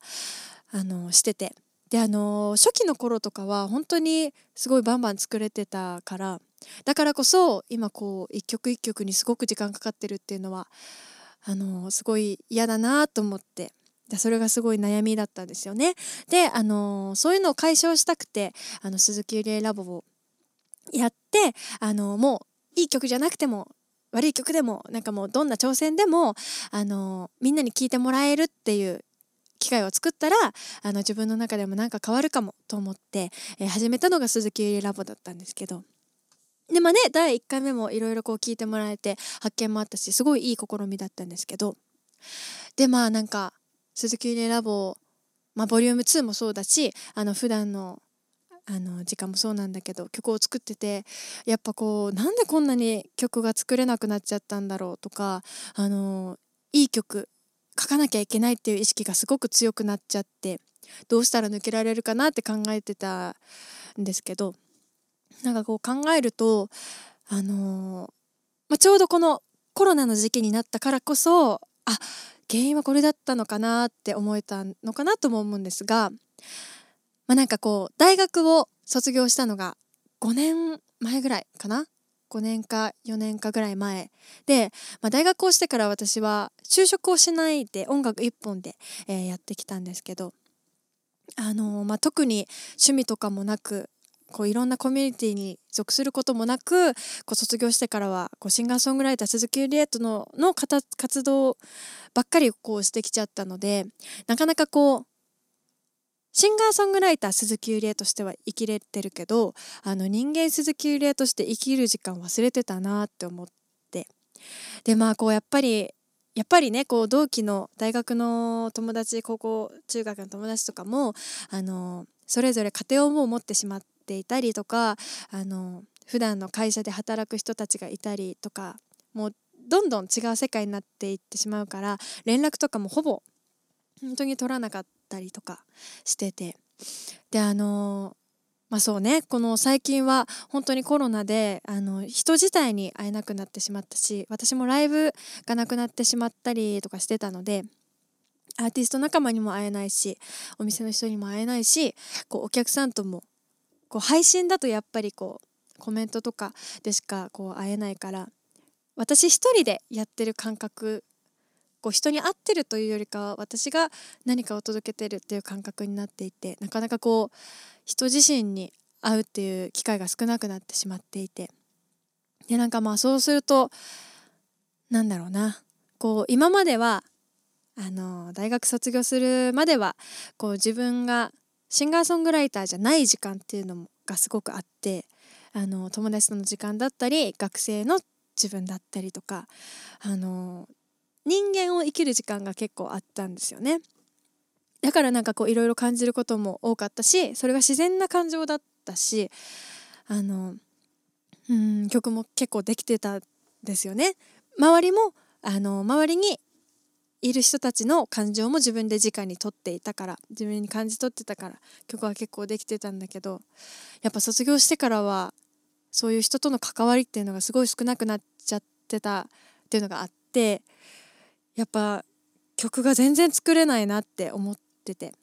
あのしてて。であの初期の頃とかは本当にすごいバンバン作れてたからだからこそ今こう一曲一曲にすごく時間かかってるっていうのはあのすごい嫌だなと思って。でそれがすごい悩みだったんですよね。であのそういうのを解消したくてあの鈴木ゆりえラボをやってあのもういい曲じゃなくても悪い曲でもなんかもうどんな挑戦でもあのみんなに聴いてもらえるっていう機会を作ったらあの自分の中でもなんか変わるかもと思って、えー、始めたのが鈴木ゆりラボだったんですけどでまあね第1回目もいろいろこう聞いてもらえて発見もあったしすごいいい試みだったんですけどでまあなんか鈴木ゆりラボ、まあ、ボリューム2もそうだしあの普段のあの時間もそうなんだけど曲を作っててやっぱこうなんでこんなに曲が作れなくなっちゃったんだろうとかあのいい曲書かなきゃいけないっていう意識がすごく強くなっちゃってどうしたら抜けられるかなって考えてたんですけどなんかこう考えるとあの、まあ、ちょうどこのコロナの時期になったからこそあ原因はこれだったのかなって思えたのかなとも思うんですが、まあ、なんかこう大学を卒業したのが5年前ぐらいかな？5年か4年かぐらい前で、まあ、大学をしてから私は就職をしないで音楽一本で、え、やってきたんですけど、あのー、まあ、特に趣味とかもなくこういろんなコミュニティに属することもなくこう卒業してからはこうシンガーソングライター鈴木ゆりえとのの活動ばっかりこうしてきちゃったのでなかなかこうシンガーソングライター鈴木ゆりえとしては生きれてるけどあの人間鈴木ゆりえとして生きる時間忘れてたなって思って。でまあこうやっぱりやっぱりねこう同期の大学の友達高校中学の友達とかもあのそれぞれ家庭をもう持ってしまっていたりとかあの普段の会社で働く人たちがいたりとかもうどんどん違う世界になっていってしまうから連絡とかもほぼ本当に取らなかったりとかしてて。であのまあそうねこの最近は本当にコロナであの人自体に会えなくなってしまったし私もライブがなくなってしまったりとかしてたのでアーティスト仲間にも会えないしお店の人にも会えないしこうお客さんともこう配信だとやっぱりこうコメントとかでしかこう会えないから私一人でやってる感覚こう人に会ってるというよりかは私が何かを届けてるっていう感覚になっていてなかなかこう人自身に会うっていう機会が少なくなってしまっていて。でなんかまあそうするとなんだろうな。こう今まではあの大学卒業するまではこう自分がシンガーソングライターじゃない時間っていうのがすごくあってあの友達との時間だったり学生の自分だったりとかあの人間を生きる時間が結構あったんですよね。だからなんかこういろいろ感じることも多かったしそれが自然な感情だったしあのうん曲も結構できてたんですよね。周りもあの周りにいる人たちの感情も自分で直に取っていたから自分に感じ取ってたから曲は結構できてたんだけどやっぱ卒業してからはそういう人との関わりっていうのがすごい少なくなっちゃってたっていうのがあってやっぱ曲が全然作れないなって思ってて。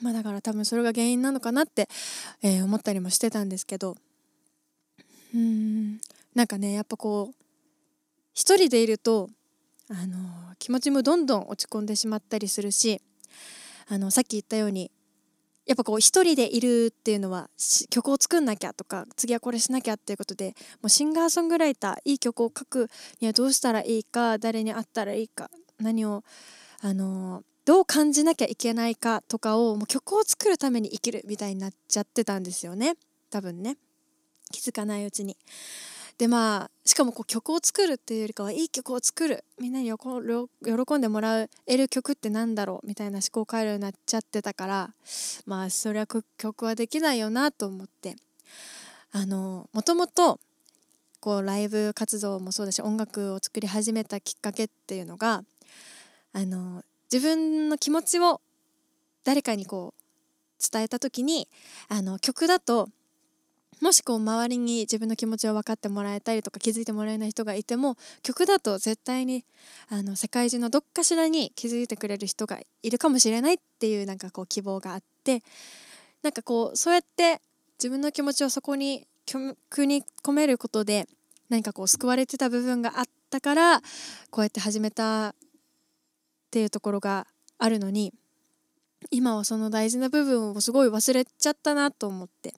まあだから多分それが原因なのかなって、えー、思ったりもしてたんですけど。うん。なんかねやっぱこう一人でいるとあの気持ちもどんどん落ち込んでしまったりするしあのさっき言ったようにやっぱこう一人でいるっていうのは曲を作んなきゃとか次はこれしなきゃっていうことでもうシンガーソングライターいい曲を書くにはどうしたらいいか誰に会ったらいいか何をあのどう感じなきゃいけないかとかをもう曲を作るために生きるみたいになっちゃってたんですよね多分ね気づかないうちに。でまあしかもこう曲を作るっていうよりかはいい曲を作る。みんなに喜んでもらえる曲ってなんだろうみたいな思考回路になっちゃってたからまあそれは曲はできないよなと思って。あのもともとこうライブ活動もそうだし音楽を作り始めたきっかけっていうのがあの自分の気持ちを誰かにこう伝えた時にあの曲だともしこう周りに自分の気持ちを分かってもらえたりとか気づいてもらえない人がいても曲だと絶対にあの世界中のどっかしらに気づいてくれる人がいるかもしれないっていうなんかこう希望があってなんかこうそうやって自分の気持ちをそこに曲に込めることで何かこう救われてた部分があったからこうやって始めたっていうところがあるのに今はその大事な部分をすごい忘れちゃったなと思って。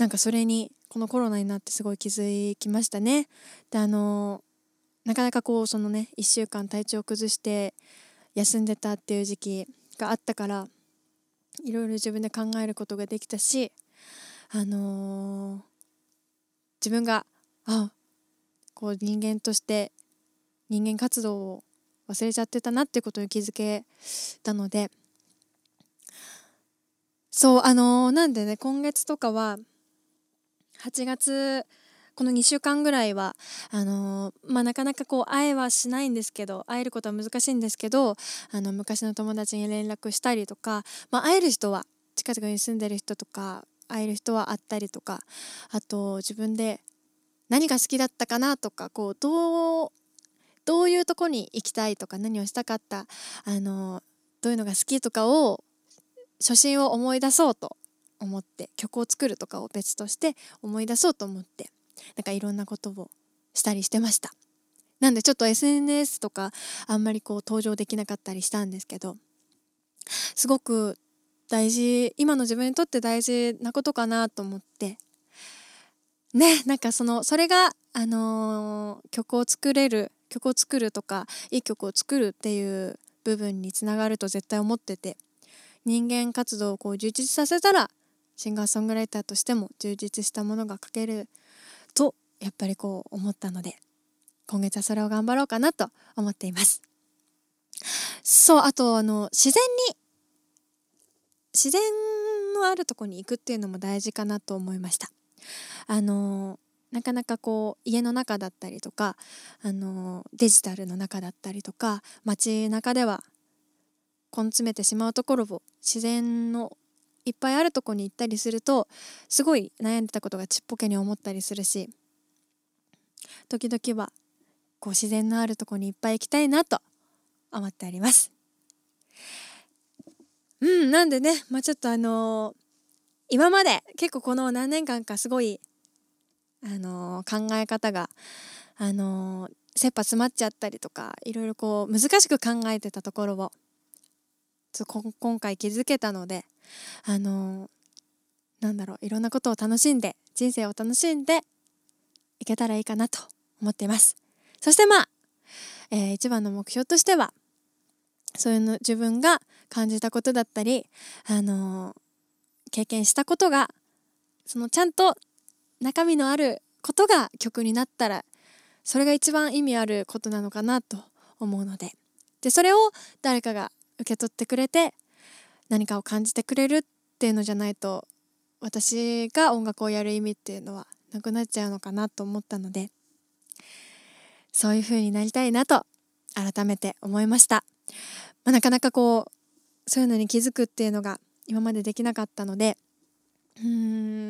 なんかそれにこのコロナになってすごい気づきましたね。であのなかなかこうそのね1週間体調を崩して休んでたっていう時期があったからいろいろ自分で考えることができたしあのー、自分があこう人間として人間活動を忘れちゃってたなってことに気づけたのでそうあのー、なんでね今月とかは8月この2週間ぐらいはあのー、まあ、なかなかこう会えはしないんですけど会えることは難しいんですけどあの昔の友達に連絡したりとか、まあ、会える人は近くに住んでる人とか会える人は会ったりとかあと自分で何が好きだったかなとかこうどうどういうとこに行きたいとか何をしたかったあのどういうのが好きとかを初心を思い出そうと思って曲を作るとかを別として思い出そうと思ってなんかいろんなことをしたりしてました。なんでちょっと SNS とかあんまりこう登場できなかったりしたんですけどすごく大事今の自分にとって大事なことかなと思ってねなんかそのそれがあのー、曲を作れる曲を作るとかいい曲を作るっていう部分につながると絶対思ってて人間活動をこう充実させたらシンガーソングライターとしても充実したものが書けるとやっぱりこう思ったので今月はそれを頑張ろうかなと思っています。そうあとあの自然に自然のあるとこに行くっていうのも大事かなと思いました。あのなかなかこう家の中だったりとかあのデジタルの中だったりとか街中では根詰めてしまうところを自然のいっぱいあるとこに行ったりするとすごい悩んでたことがちっぽけに思ったりするし時々はこう自然のあるとこにいっぱい行きたいなと思っております。うんなんでねまあちょっとあのー、今まで結構この何年間かすごいあのー、考え方があのー、切羽詰まっちゃったりとかいろいろこう難しく考えてたところを今回気づけたのであのなんだろういろんなことを楽しんで人生を楽しんでいけたらいいかなと思っています。そしてまあ、えー、一番の目標としてはそういうの自分が感じたことだったりあの経験したことがそのちゃんと中身のあることが曲になったらそれが一番意味あることなのかなと思うので。でそれを誰かが受け取ってくれて何かを感じてくれるっていうのじゃないと私が音楽をやる意味っていうのはなくなっちゃうのかなと思ったのでそういう風になりたいなと改めて思いました、まあ、なかなかこうそういうのに気づくっていうのが今までできなかったのでうー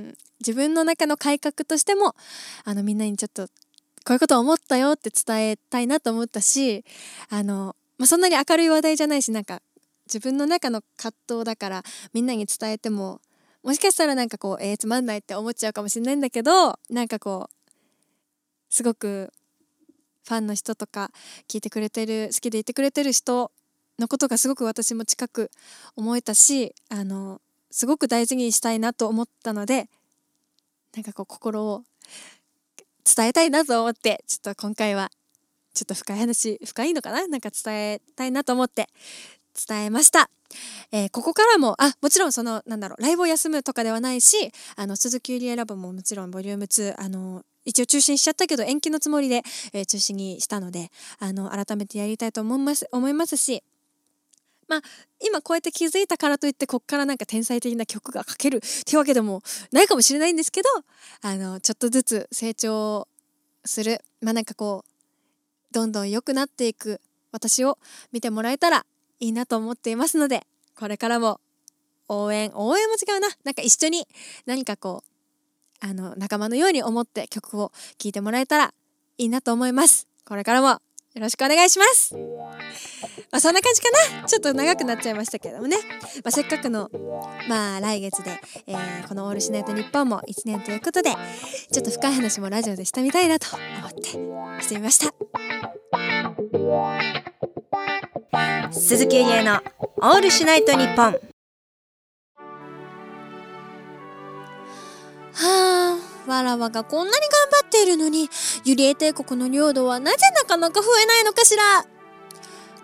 ん自分の中の改革としてもあのみんなにちょっとこういうことを思ったよって伝えたいなと思ったしあの、まあ、そんなに明るい話題じゃないしなんか自分の中の葛藤だからみんなに伝えてももしかしたらなんかこうえー、つまんないって思っちゃうかもしれないんだけどなんかこうすごくファンの人とか聞いてくれてる好きでいてくれてる人のことがすごく私も近く思えたしあのすごく大事にしたいなと思ったのでなんかこう心を伝えたいなと思ってちょっと今回はちょっと深い話深いのかな？なんか伝えたいなと思って伝えました。えー、ここからもあもちろんそのなんだろうライブを休むとかではないしあの鈴木ゆりえラボももちろんボリューム2あの一応中止にしちゃったけど延期のつもりで、えー、中止にしたのであの改めてやりたいと思います思いますしまあ今こうやって気づいたからといってこっからなんか天才的な曲が書けるっていうわけでもないかもしれないんですけどあのちょっとずつ成長するまあなんかこうどんどん良くなっていく私を見てもらえたらいいなと思っていますのでこれからも応援応援も違うな。なんか一緒に何かこうあの仲間のように思って曲を聴いてもらえたらいいなと思います。これからもよろしくお願いします。まあそんな感じかな。ちょっと長くなっちゃいましたけどもね、まあ、せっかくのまあ来月で、えー、この「オールシナイトニッポン」も1年ということでちょっと深い話もラジオでしてみたいなと思ってしてみました。鈴木ゆりえのオールシュナイトニッポンはあ。わらわがこんなに頑張っているのにゆりえ帝国の領土はなぜなかなか増えないのかしら。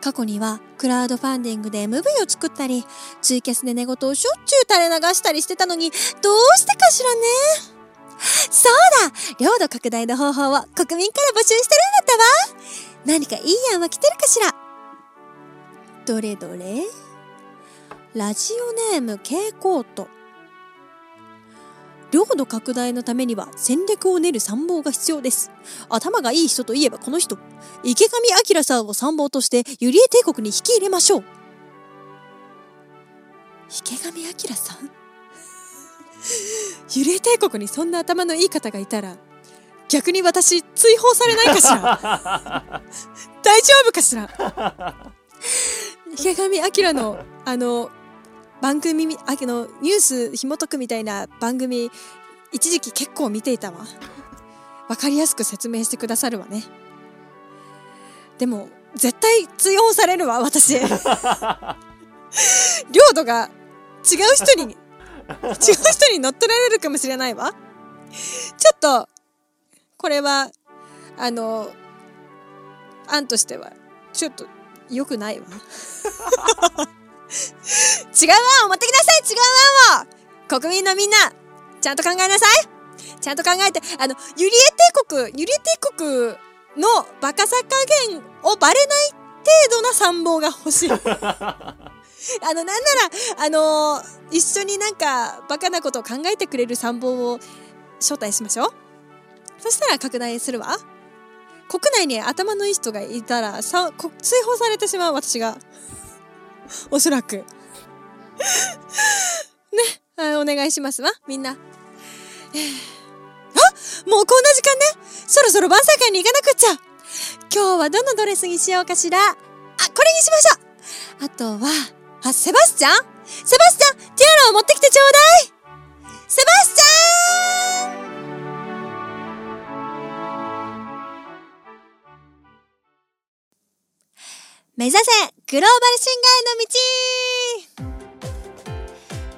過去にはクラウドファンディングで MV を作ったりツイキャスで寝言をしょっちゅう垂れ流したりしてたのにどうしてかしらね。そうだ領土拡大の方法を国民から募集してるんだったわ。何かいい案は来てるかしら。どれどれ。ラジオネーム K コート。領土拡大のためには戦略を練る参謀が必要です。頭がいい人といえばこの人。池上彰さんを参謀としてユリエ帝国に引き入れましょう。池上彰さん？[LAUGHS] ユリエ帝国にそんな頭のいい方がいたら逆に私追放されないかしら？[LAUGHS] 大丈夫かしら？[LAUGHS] 池上彰のあの番組あのニュース紐解くみたいな番組一時期結構見ていたわ。[LAUGHS] 分かりやすく説明してくださるわね。でも絶対追放されるわ私。[LAUGHS] 領土が違う人に違う人に乗っ取られるかもしれないわ。ちょっとこれはあの案としてはちょっと良くないわ [LAUGHS] 違う案を持ってきなさい。違う案を。国民のみんなちゃんと考えなさい。ちゃんと考えてあのユリエ帝国ユリエ帝国のバカさ加減をバレない程度な参謀が欲しい。[LAUGHS] あのなんならあの一緒になんかバカなことを考えてくれる参謀を招待しましょう。そしたら拡大するわ。国内に頭のいい人がいたらさ追放されてしまう私がおそらく。[LAUGHS] ねお願いしますわ。みんな。あもうこんな時間ね。そろそろ晩餐会に行かなくっちゃ。今日はどのドレスにしようかしら。あこれにしましょう。あとはあセバスチャン？セバスチャンティアラを持ってきてちょうだい。セバスチャン！目指せグローバルシンガーへの道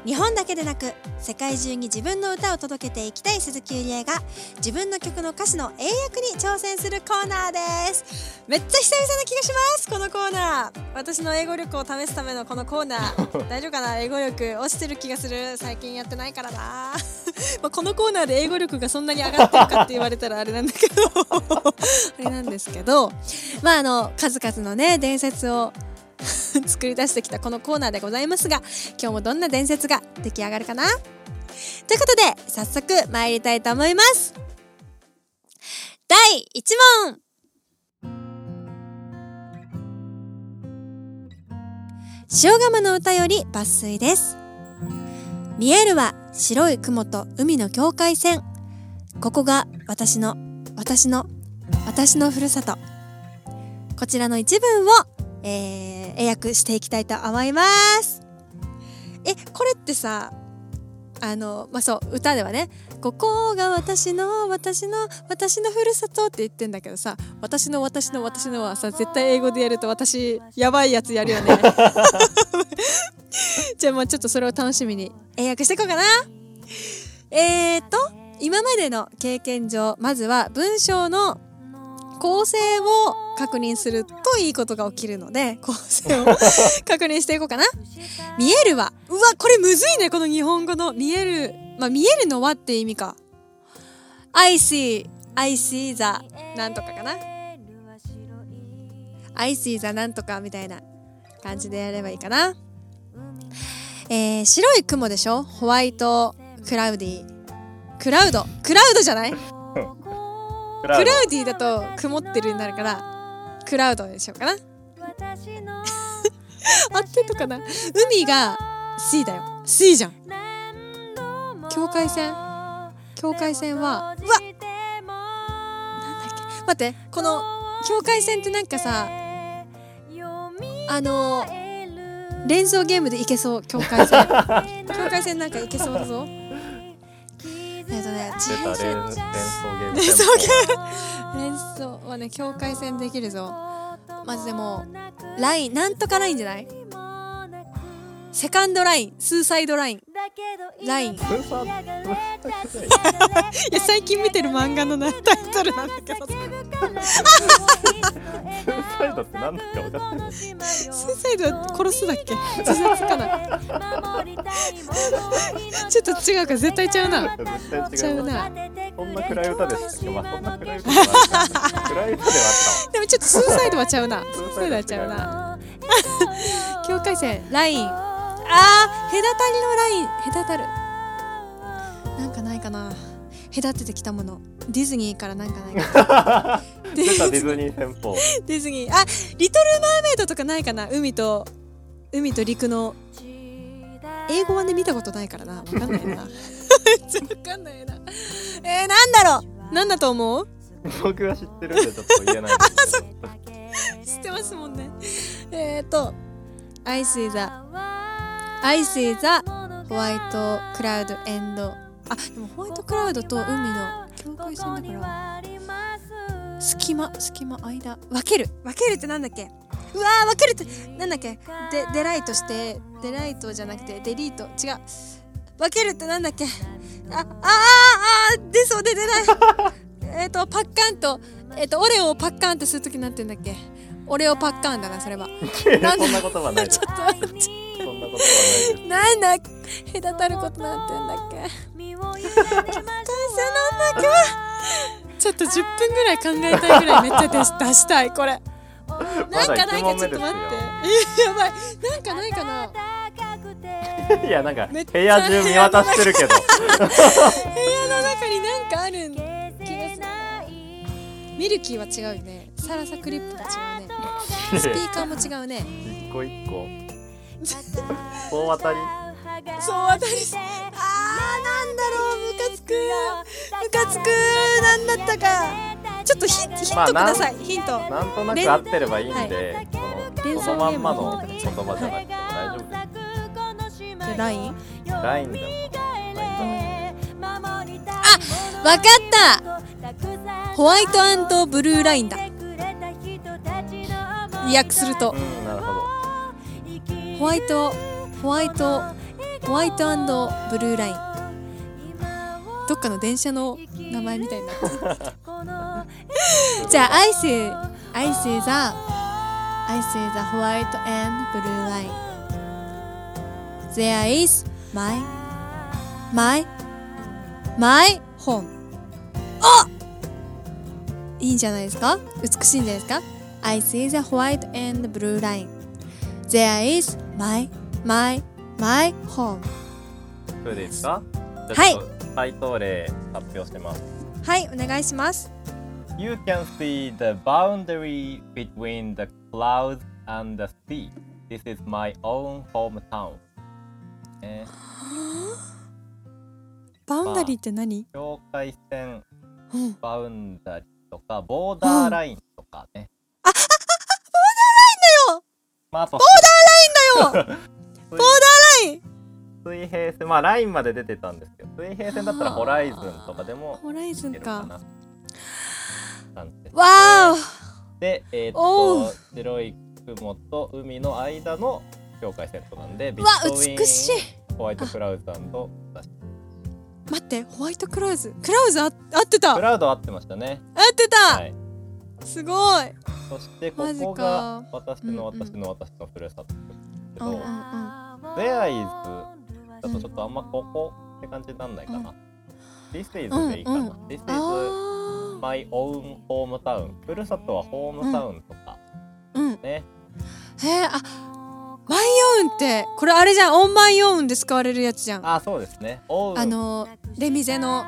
日本だけでなく世界中に自分の歌を届けていきたい鈴木ゆりえが自分の曲の歌詞の英訳に挑戦するコーナーです。めっちゃ久々な気がしますこのコーナー。私の英語力を試すためのこのコーナー。[LAUGHS] 大丈夫かな？英語力落ちてる気がする。最近やってないからな。[LAUGHS] まこのコーナーで英語力がそんなに上がってるかって言われたらあれなんだけど。[LAUGHS] あれなんですけど。まああの数々のね伝説を [LAUGHS] 作り出してきたこのコーナーでございますが今日もどんな伝説が出来上がるかな？ということで早速参りたいと思います。第1問。塩釜の歌より抜粋です。見えるは白い雲と海の境界線。ここが私の私の私のふるさと。こちらの一文をえー、英訳していきたいと思います。えこれってさあのまあそう歌ではね「ここが私の私の私のふるさと」って言ってんだけどさ「私の私の私の」はさ絶対英語でやると私やばいやつやるよね。[LAUGHS] じゃあまあちょっとそれを楽しみに英訳していこうかな。えーと今までの経験上まずは文章の構成を確認するといいことが起きるので構成を確認していこうかな。見えるはうわこれむずいねこの日本語の見えるまあ見えるのはって意味か。I see I see the なんとかかな。I see the なんとかみたいな感じでやればいいかな。えー、白い雲でしょ？ホワイトクラウディ。クラウド。クラウドじゃない？[LAUGHS] ククラウディだと曇ってるになるからクラウドでしょうかな。[LAUGHS] 合ってるのかな。海が C だよ。C じゃん。境界線。境界線はうわなんだっけ。待ってこの境界線ってなんかさあの連想ゲームでいけそう。境界線。[LAUGHS] 境界線なんかいけそうだぞえっとね自閉症連想ゲーム。連想ゲーム。連想。はね境界線できるぞ。まずでもラインなんとかラインじゃない？セカンドライン。スーサイドライン。ラインいや最近見てる漫画のなタイトルなんだけどススーサイドって何だか分かってる？ーサイドは殺すだっけ？自殺かなちょっと違うか絶対ちゃうな。絶対違いうな。そんな暗い歌でしたっけ？まあそんな暗い歌ではない暗い歌ではでもちょっとスーサイドはちゃうな。ススーーサイドはちゃうな。[LAUGHS] 境界線ラインあー隔たりのライン隔たる。なんかないかな。隔ててきたもの。ディズニーからなんかないかな。[LAUGHS] ディズニー戦法。ディズニー。あリトル・マーメイドとかないかな。海と海と陸の。英語はね見たことないからな。わかんないな。わかんないな。えー、なんだろう。なんだと思う？僕が知ってるんでちょっと言えない [LAUGHS] 知ってますもんね。えーと I see the I see the white cloud and あでもホワイトクラウドと海の境界線だから。隙間隙間間。分ける。分けるってなんだっけ？うわー分けるってなんだっけ？でデライトしてデライトじゃなくてデリート。違う。分けるってなんだっけ？ああーあーあー出そうで出ない。[LAUGHS] えっとパッカンとえっ、とオレオをパッカンってするときなんて言うんだっけ？オレオパッカンだなそれは。そんな言葉ない。[LAUGHS] ちょっと待って。そんなん。だ隔たることなんてんだっけ境界線なんだっけ。[LAUGHS] ちょっと10分ぐらい考えたいぐらいめっちゃ出し出したいこれ。[LAUGHS] なんかないかちょっと待って。えやばい。なんかないかな。[LAUGHS] いやなんか部屋中見渡してるけど。部屋の中になんかある気がする。なミルキーは違うよね。サラサクリップも違うね。スピーカーも違うね。一個一個総当たり。そう当たり。すあーなんだろうムカつく。ムカつく。なんだったか。ちょっとヒヒントください、ヒント。なんとなく合ってればいいんで、連そのそのまんまの言葉じゃなくても大丈夫です。でラインラインでもラインわかった。ホワイトブルーラインだ。訳すると。うんなるほどホワイトホワイトホワイトブルーラインどっかの電車の名前みたいになってるじゃあ I see I see the I see the white and blue line There is my my my home あいいんじゃないですか美しいんじゃないですか I see the white and blue line There is my my my home それでいいですかはい回答例発表してますはいお願いします You can see the boundary between the clouds and the sea. This is my own hometown. えバウンダリーって何、境界線、うんバウンダリとか、ボーダーラインとかね。まあ、ボーダーラインだよ。[LAUGHS] ボーダーライン。水平線。まあラインまで出てたんですけど水平線だったらホライズンとかでもホライズンか。いけるかな。感じでえーっおと白い雲と海の間の境界線となんでーわ美しい。ホワイトクラウズ待ってホワイトクラウズ？クラウズあ合ってた。合クラウド合ってましたね。ってた、はいすごい。そしてここかが私のうんうん私の私のふるさとですけど、うんうんうん。Where is だとちょっとあんまここって感じになんないかな。This is でいいかな。うんうん。This is あ my own hometown。ふるさとはホームタウンとか。ーうん。ね。へえあマイオウンってこれあれじゃん。オンマイオウンで使われるやつじゃん。ああ、そうですね。オウン。のレミゼの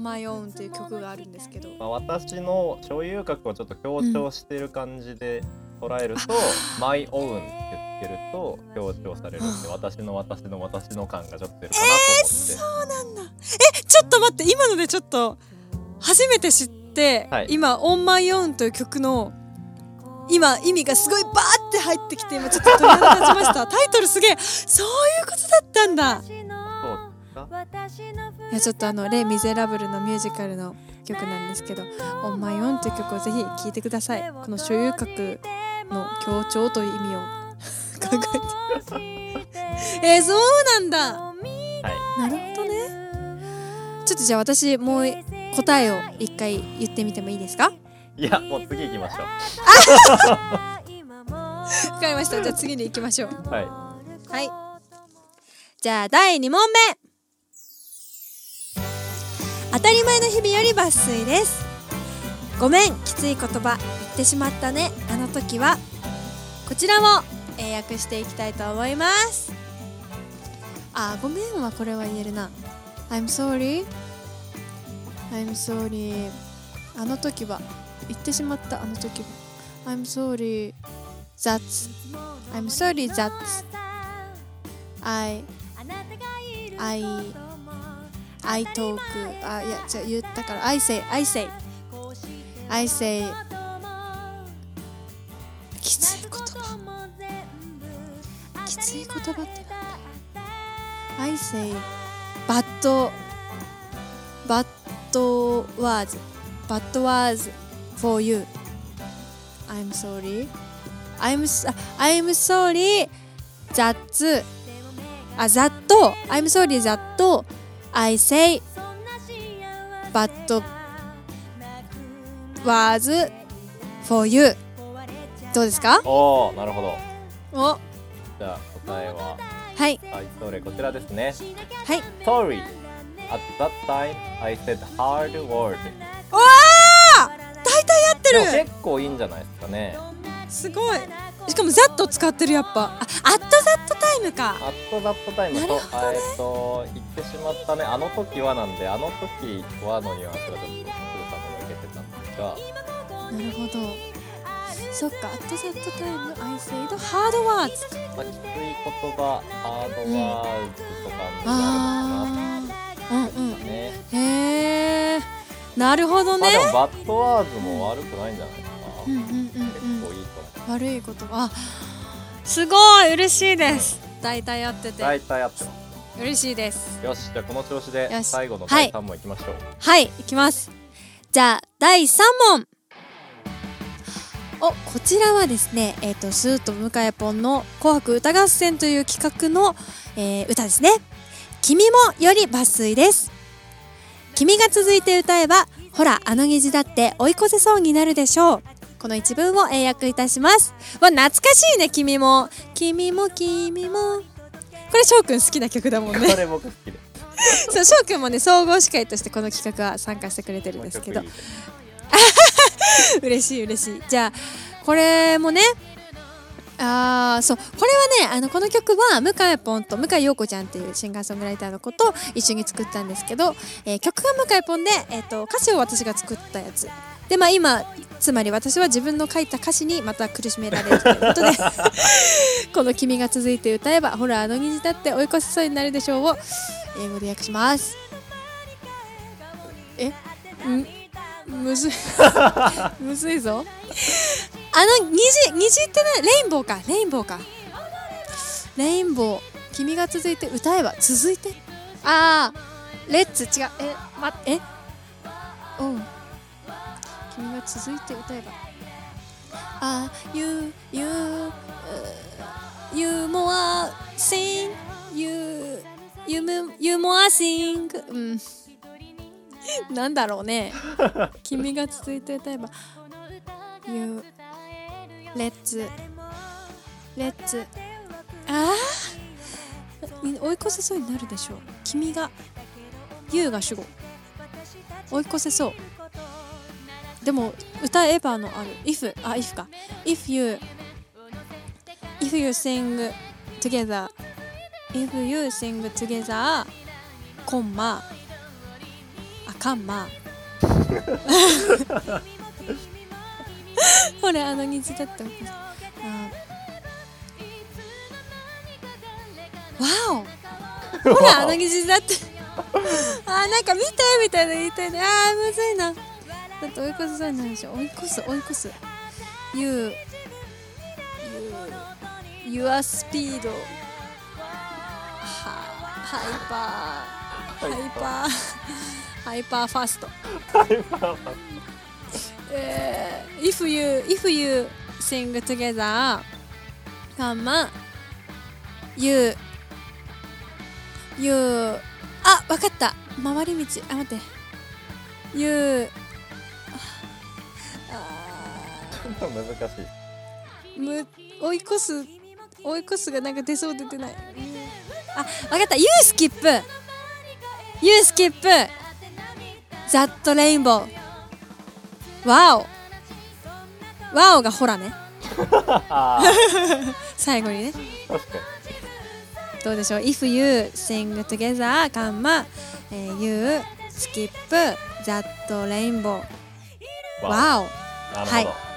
オンマイオウンっていう曲があるんですけどまあ、私の所有格をちょっと強調してる感じで捉えると、my own ってつけると強調されるんで、私の私の私の感がちょっと出るかなと思って。そうなんだ。えちょっと待って今のでちょっと初めて知って、はい。今「オンマイオウンという曲の今意味がすごいバーって入ってきて今ちょっと鳥肌立ちました。タイトルすげえそういうことだったんだいやちょっとあの「レ・ミゼラブル」のミュージカルの曲なんですけど「オンマイオンという曲をぜひ聴いてください。この所有格の強調という意味を。[LAUGHS] 考えて。えー、そうなんだ。はい。なるほどね。ちょっとじゃあ私もう答えを一回言ってみてもいいですか？いや、もう次行きましょ [LAUGHS] わかりました。じゃあ次に行きましょう。う。はい。はい。じゃあ第2問目当たり前の日々より抜粋です。ごめんきつい言葉。言ってしまったね。あの時は。こちらを英訳していきたいと思います。あごめんはこれは言えるな。I'm sorry I'm sorry あの時は。言ってしまった。あの時は。I'm sorry that's I'm sorry that's I I I talk あいやじゃ言ったから I say I say I say きつい言葉きつい言葉ってなんだ I say bad bad words bad words for you I'm sorry I'm I'm sorry that あざっと I'm sorry that I say bad words for you どうですか？おお、なるほど。おじゃあ答えは、はいはい、それこちらですね。はい Sorry. At that time, I said hard word. わあ大体合ってる結構いいんじゃないですかね。すごいしかもざっと使ってるやっぱ。あアットザットタイムか。アットザットタイムと、なるほどね。えっと、言ってしまったね、あの時はなんで、あの時はのニュアンスがちょっと、スーさんも抜けてたんですが、なるほど。そっかアットザットタイム I said hard words まあ、きつい言葉、ハードワーズとかになるのかあー。うんうん。な。ね。へえなるほどね。まあでも、バッドワーズも悪くないんじゃないですか。うんうんうんうん。悪いこと。あすごい嬉しいです。大体合ってて。大体合ってま嬉しいです。す。よし、じゃあこの調子で最後のはい。第3問いきましょう。はいいきます。じゃあ第3問。おこちらはですねえっ、とスーと向井ポンの「紅白歌合戦」という企画の、えー歌ですね「君も」より抜粋です。君が続いて歌えばほらあの虹だって追い越せそうになるでしょうこの一文を英訳いたします。わ懐かしいね君も。君も君も。これ翔くん好きな曲だもんね。これ僕好きで。[LAUGHS] そう翔くんもね総合司会としてこの企画は参加してくれてるんですけど。[LAUGHS] 嬉しい嬉しい。じゃあこれもねあーそうこれはねあのこの曲は向井ポンと向井陽子ちゃんっていうシンガーソングライターの子と一緒に作ったんですけど、えー曲が向井ポンで、えー、と歌詞を私が作ったやつでまあ今つまり私は自分の書いた歌詞にまた苦しめられるということで [LAUGHS] この「君が続いて歌えばほらあの虹だって追い越せそうになるでしょう」を英語で訳します。え？んむずい。[LAUGHS] むずいぞ。あの虹虹ってねレインボーか。レインボーか。レインボー君が続いて歌えば続いて？ああレッツ違う。えまえ？うん君が続いて歌えば「あゆゆゆもあしん。ゆゆむゆもあしん」うん。[LAUGHS] なんだろうね。[LAUGHS] 君が続いて歌えば「ゆレッツ。レッツ。ああ追い越せそうになるでしょう。君が「ゆうが主語。追い越せそう。でも歌えばのある If あ If か。If you If you sing together If you sing together コンマ。あカンマ。[LAUGHS] ほらあの虹だったあ [LAUGHS] わお。ほらあの虹だって。あーなんか見てみたいな言いたいね。あーむずいなだって追い越せそうになるでしょ？追い越す追い越す。You You Your speed はハイパー。ハイパー。ハイパーファスト。えー if you if you sing together カンマ you you あわかった。回り道。あ待って。you 難しい。ーむ追い越す追い越すがなんか出そう出てない。あわかった。You skip you skip that rainbow わおわおがほらね。[LAUGHS] 最後にね。確かどうでしょう？If you sing together カンマ、えー You skip that rainbow にわおなるほど、はい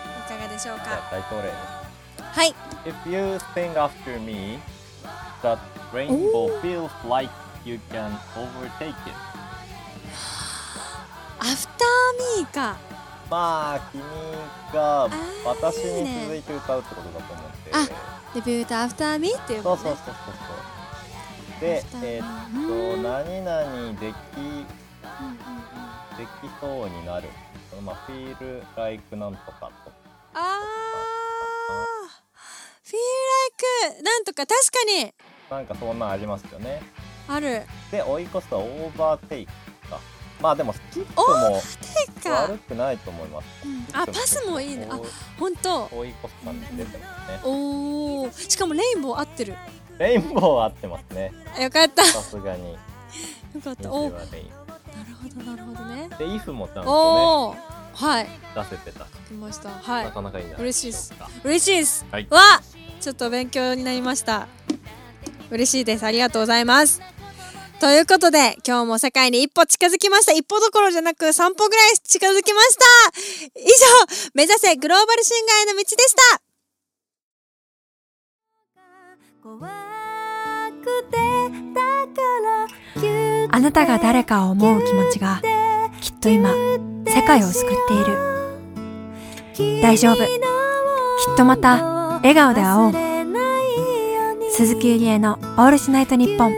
でしょうか？あ回答例ですはい If you sing after me, that rainbow feels like you can overtake it. アフターミーかまあ、君がー私に続いて歌うってことだと思って。あデビューとアフターミーっていうことねそうそうそうそうそう。で、えーっと、うん何々でき、できそうになる。まあ、feel like なんとかと。あー Feel like なんとか確かに。なんかそんなんありますよね。ある。で、追い越すとオーバーテイクか。まあでも、スキップオも悪くないと思います。うん。あパスもいいね。あ本当。追い越す感じ出てますね。おー。しかもレインボー合ってる。レインボー合ってますね。よかった。よさすがに。かった。おおなるほどなるほどね。で、if もちゃんとおおはい。ね、出せてた。来ました。はい。なかなかいいんじゃな。い嬉しいっす。でしょうか。嬉しいです。はい。わちょっと勉強になりました。嬉しいです。ありがとうございます。ということで今日も世界に一歩近づきました。一歩どころじゃなく三歩ぐらい近づきました。以上目指せグローバルシンガーへの道でした。あなたが誰かを思う気持ちがきっと今世界を救っている。大丈夫。きっとまた笑顔で会おう。鈴木ゆりえのオールシナイトニッポン。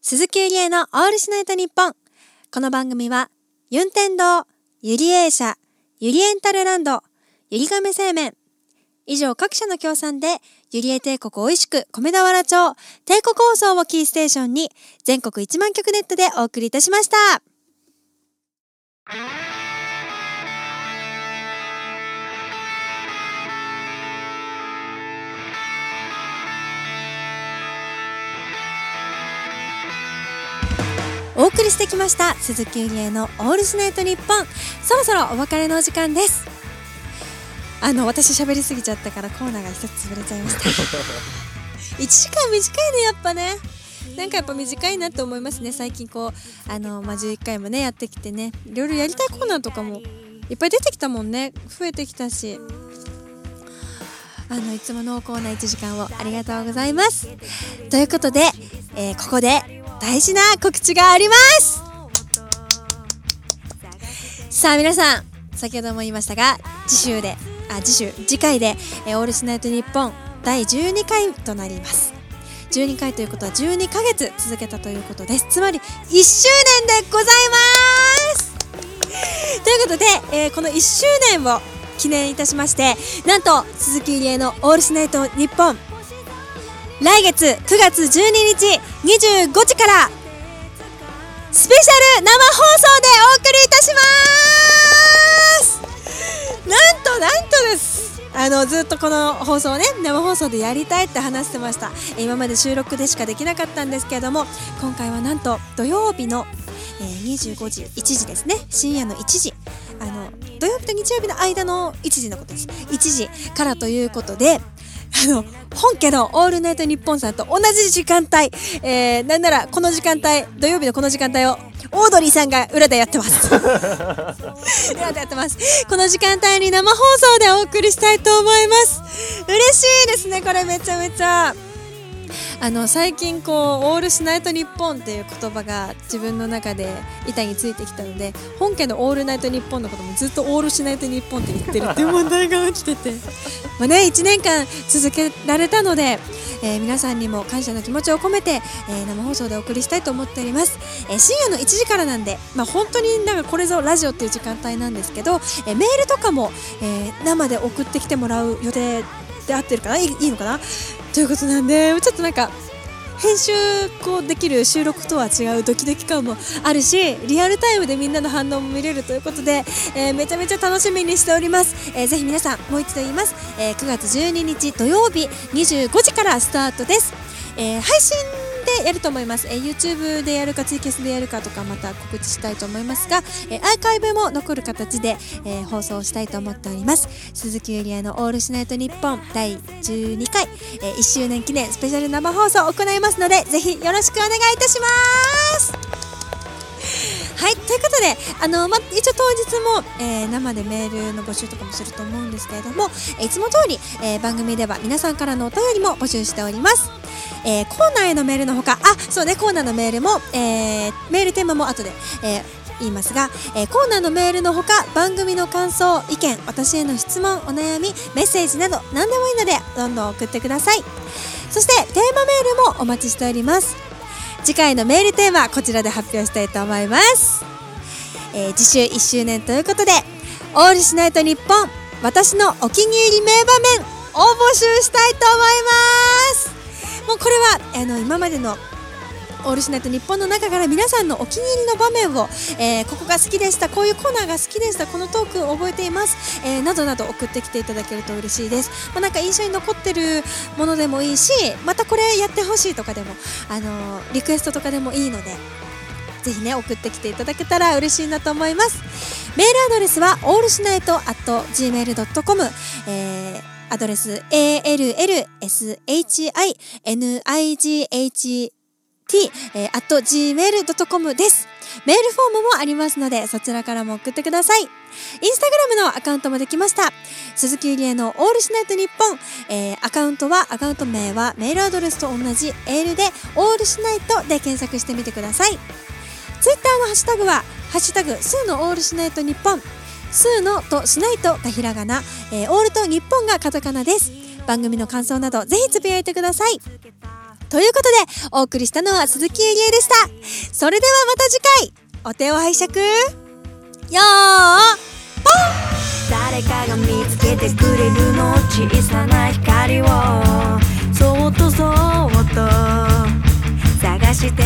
鈴木ゆりえのオールシナイトニッポン。この番組はユンテン堂ゆりえ社ゆりエンタルランドゆりがめ製麺。以上各社の協賛でゆりえ帝国おいしく米俵町帝国放送をキーステーションに全国1万曲ネットでお送りいたしました。お送りしてきました鈴木ゆりえのオールシナイトニッポン。そろそろお別れのお時間です。あの私喋りすぎちゃったからコーナーが一つ潰れちゃいました。1時間短いねやっぱね。なんかやっぱ短いなって思いますね最近こうあの、まあ、11回もねやってきてね。いろいろやりたいコーナーとかもいっぱい出てきたもんね。増えてきたし。あのいつものコーナー1時間をありがとうございます。ということで、えーここで大事な告知があります。さあ皆さん先ほども言いましたが次週であ次週次回で、えーオールスナイトニッポン第12回となります。12回ということは12ヶ月続けたということです。つまり1周年でございます。ということで、えーこの1周年を記念いたしましてなんと鈴木入江の「オールスナイトニッポン」来月9月12日25時からスペシャル生放送でお送りいたします。なんとなんとです。あのずっとこの放送をね生放送でやりたいって話してました。今まで収録でしかできなかったんですけれども今回はなんと土曜日の、えー25時1時ですね。深夜の1時。あの土曜日と日曜日の間の1時のことです。1時からということであの本家の「オールナイトニッポン」さんと同じ時間帯、えー、なんならこの時間帯土曜日のこの時間帯をオードリーさんが裏でやってます。[LAUGHS] 裏でやってます。この時間帯に生放送でお送りしたいと思います。嬉しいですねこれめちゃめちゃあの最近こう「オールしないと日本」っていう言葉が自分の中で板についてきたので本家の「オールナイトニッポン」のこともずっと「オールしないと日本」って言ってるっていう問題が起きてて。[LAUGHS] まあね1年間続けられたので、えー皆さんにも感謝の気持ちを込めて、えー生放送でお送りしたいと思っております、えー深夜の1時からなんで、まあ、本当になんかこれぞラジオっていう時間帯なんですけど、えーメールとかも、えー生で送ってきてもらう予定で合ってるかな？いいいいのかな？ということなんでちょっとなんか編集こうできる収録とは違うドキドキ感もあるしリアルタイムでみんなの反応も見れるということで、えーめちゃめちゃ楽しみにしております、えーぜひ皆さんもう一度言います、えー9月12日土曜日25時からスタートです、えー配信でやると思います、えー YouTube でやるかツイキャスでやるかとかまた告知したいと思いますが、えーアーカイブも残る形で、えー放送したいと思っております。鈴木ゆりえの「オールシナイトニッポン」第12回、えー1周年記念スペシャル生放送を行いますのでぜひよろしくお願いいたします。はいということであの、ま、一応当日も、えー生でメールの募集とかもすると思うんですけれどもえいつも通り、えー番組では皆さんからのお便りも募集しております。えーコーナーへのメールのほかあそうねコーナーのメールも、えーメールテーマも後で、えー言いますが、えーコーナーのメールのほか番組の感想意見私への質問お悩みメッセージなど何でもいいのでどんどん送ってください。そしてテーマメールもお待ちしております。次回のメールテーマこちらで発表したいと思います、えー次週1周年ということで「オールしないと日本私のお気に入り名場面」を募集したいと思います。もうこれはあの今までのオールシナイト日本の中から皆さんのお気に入りの場面を、えーここが好きでしたこういうコーナーが好きでしたこのトークを覚えています、えーなどなど送ってきていただけると嬉しいです、まあ、なんか印象に残ってるものでもいいしまたこれやってほしいとかでも、あのーリクエストとかでもいいのでぜひね送ってきていただけたら嬉しいなと思います。メールアドレスはオールシナイト at gmail.com、えーアドレス allshinight t、えー、at gmail.com です。メールフォームもありますので、そちらからも送ってください。インスタグラムのアカウントもできました。鈴木ゆりえのオールシナイトニッポン、えーアカウントは、アカウント名はメールアドレスと同じ L で、オールシナイトで検索してみてください。ツイッターのハッシュタグは、ハッシュタグ、スーのオールシナイトニッポン、スーのとしないとがひらがな、えーオールと日本がカタカナです。番組の感想など、ぜひつぶやいてください。ということで、お送りしたのは鈴木ゆりえでした。それではまた次回、お手を拝借。よー誰かが見つけてくれるの小さな光をそっとそっと探して